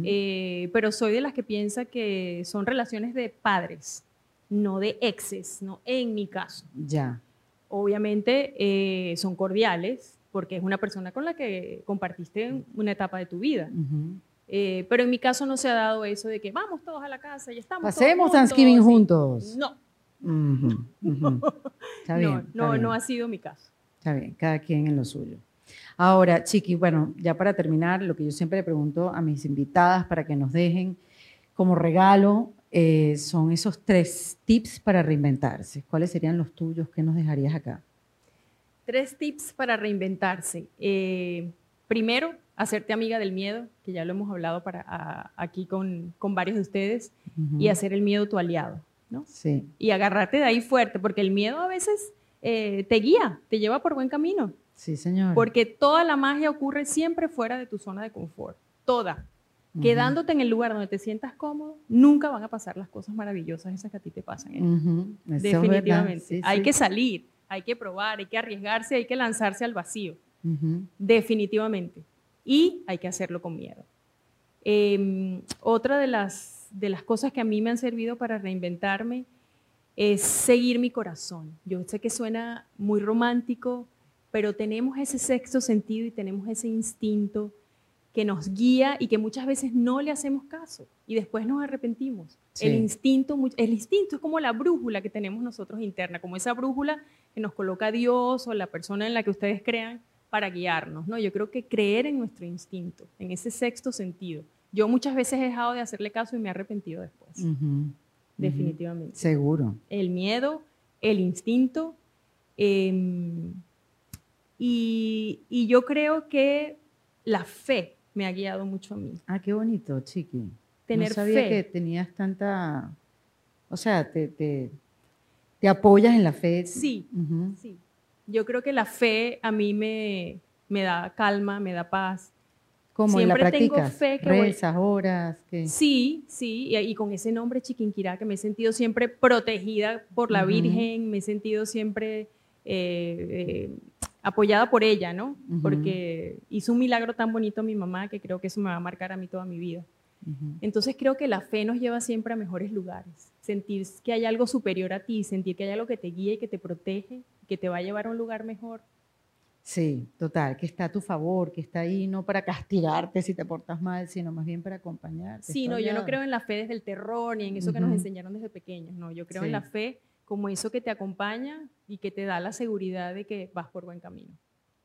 Eh, pero soy de las que piensa que son relaciones de padres, no de exes, no en mi caso. Ya. Obviamente eh, son cordiales porque es una persona con la que compartiste una etapa de tu vida. Ujú. Eh, pero en mi caso no se ha dado eso de que vamos todos a la casa y estamos. todos Pasemos juntos", Thanksgiving y- juntos. No, Ujú, ujú. Está bien. no, está no, bien. no ha sido mi caso. Está bien, cada quien en lo suyo. Ahora, Chiqui, bueno, ya para terminar, lo que yo siempre le pregunto a mis invitadas para que nos dejen como regalo eh, son esos tres tips para reinventarse. ¿Cuáles serían los tuyos? ¿Qué nos dejarías acá? Tres tips para reinventarse. Eh, primero, hacerte amiga del miedo, que ya lo hemos hablado para, a- aquí con, con varios de ustedes, y Ujú. hacer el miedo tu aliado, ¿no? Sí, Y agarrarte de ahí fuerte, porque el miedo a veces eh, te guía, te lleva por buen camino, sí, señor. porque toda la magia ocurre siempre fuera de tu zona de confort, toda. Ujú. Quedándote en el lugar donde te sientas cómodo, nunca van a pasar las cosas maravillosas esas que a ti te pasan. ¿eh? Es verdad, Definitivamente. sí, hay sí. que salir, hay que probar, hay que arriesgarse, hay que lanzarse al vacío. Definitivamente. Y hay que hacerlo con miedo. Eh, otra de las, de las cosas que a mí me han servido para reinventarme es seguir mi corazón. Yo sé que suena muy romántico, pero tenemos ese sexto sentido y tenemos ese instinto que nos guía y que muchas veces no le hacemos caso y después nos arrepentimos. Sí. El instinto, el instinto es como la brújula que tenemos nosotros interna, como esa brújula que nos coloca Dios o la persona en la que ustedes crean para guiarnos, ¿no? Yo creo que creer en nuestro instinto, en ese sexto sentido. Yo muchas veces he dejado de hacerle caso y me he arrepentido después, definitivamente. Seguro. El miedo, el instinto, em, y, y yo creo que la fe me ha guiado mucho a mí. Ah, qué bonito, Chiqui. Tener no sabía fe. que tenías tanta... O sea, te, te, te apoyas en la fe. Sí, sí. Yo creo que la fe a mí me, me da calma, me da paz. ¿Cómo la Siempre tengo fe que voy- Rezas, horas, que Sí, sí, y, y con ese nombre Chiquinquirá que me he sentido siempre protegida por la. Virgen, me he sentido siempre eh, eh, apoyada por ella, ¿no? Porque hizo un milagro tan bonito mi mamá que creo que eso me va a marcar a mí toda mi vida. Entonces creo que la fe nos lleva siempre a mejores lugares. Sentir que hay algo superior a ti, sentir que hay algo que te guía y que te protege, que te va a llevar a un lugar mejor. Sí, total, que está a tu favor, que está ahí no para castigarte si te portas mal, sino más bien para acompañarte. Sí, no, yo no creo en la fe desde el terror ni en eso que nos enseñaron desde pequeños, no, yo creo Sí. en la fe como eso que te acompaña y que te da la seguridad de que vas por buen camino.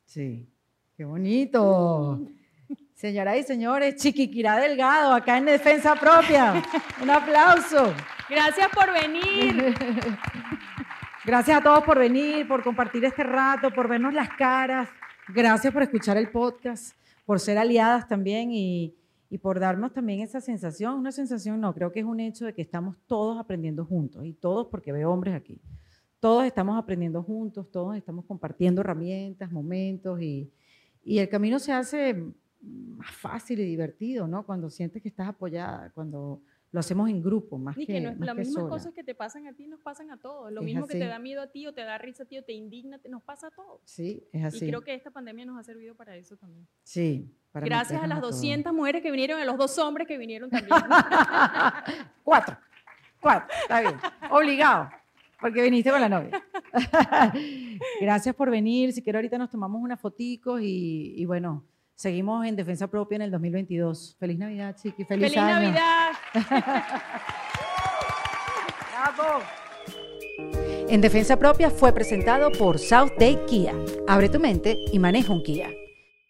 Sí, qué bonito. Señoras y señores, Chiquiquirá Delgado, acá en Defensa Propia. Un aplauso. Gracias por venir. Gracias a todos por venir, por compartir este rato, por vernos las caras. Gracias por escuchar el podcast, por ser aliadas también y, y por darnos también esa sensación. Una sensación no, creo que es un hecho de que estamos todos aprendiendo juntos y todos, porque veo hombres aquí, todos estamos aprendiendo juntos, todos estamos compartiendo herramientas, momentos y, y el camino se hace más fácil y divertido, ¿no? Cuando sientes que estás apoyada, cuando lo hacemos en grupo, más Y que, que no es- más las que mismas sola. cosas que te pasan a ti nos pasan a todos. Lo Es mismo que te así. da miedo a ti o te da risa a ti o te indigna, nos pasa a todos. Sí, es así. Y creo que esta pandemia nos ha servido para eso también. Sí. para Gracias a las todos. 200 mujeres que vinieron, a los dos hombres que vinieron también. Cuatro. Cuatro. Está bien. Obligado. Porque viniste con la novia. Gracias por venir. Si quiero, ahorita nos tomamos unas foticos y, y bueno, seguimos en Defensa Propia en el 2022. Feliz Navidad, Chiqui. Feliz, ¡Feliz año. Navidad! ¡Bravo! En Defensa Propia fue presentado por South Day Kia. Abre tu mente y maneja un Kia.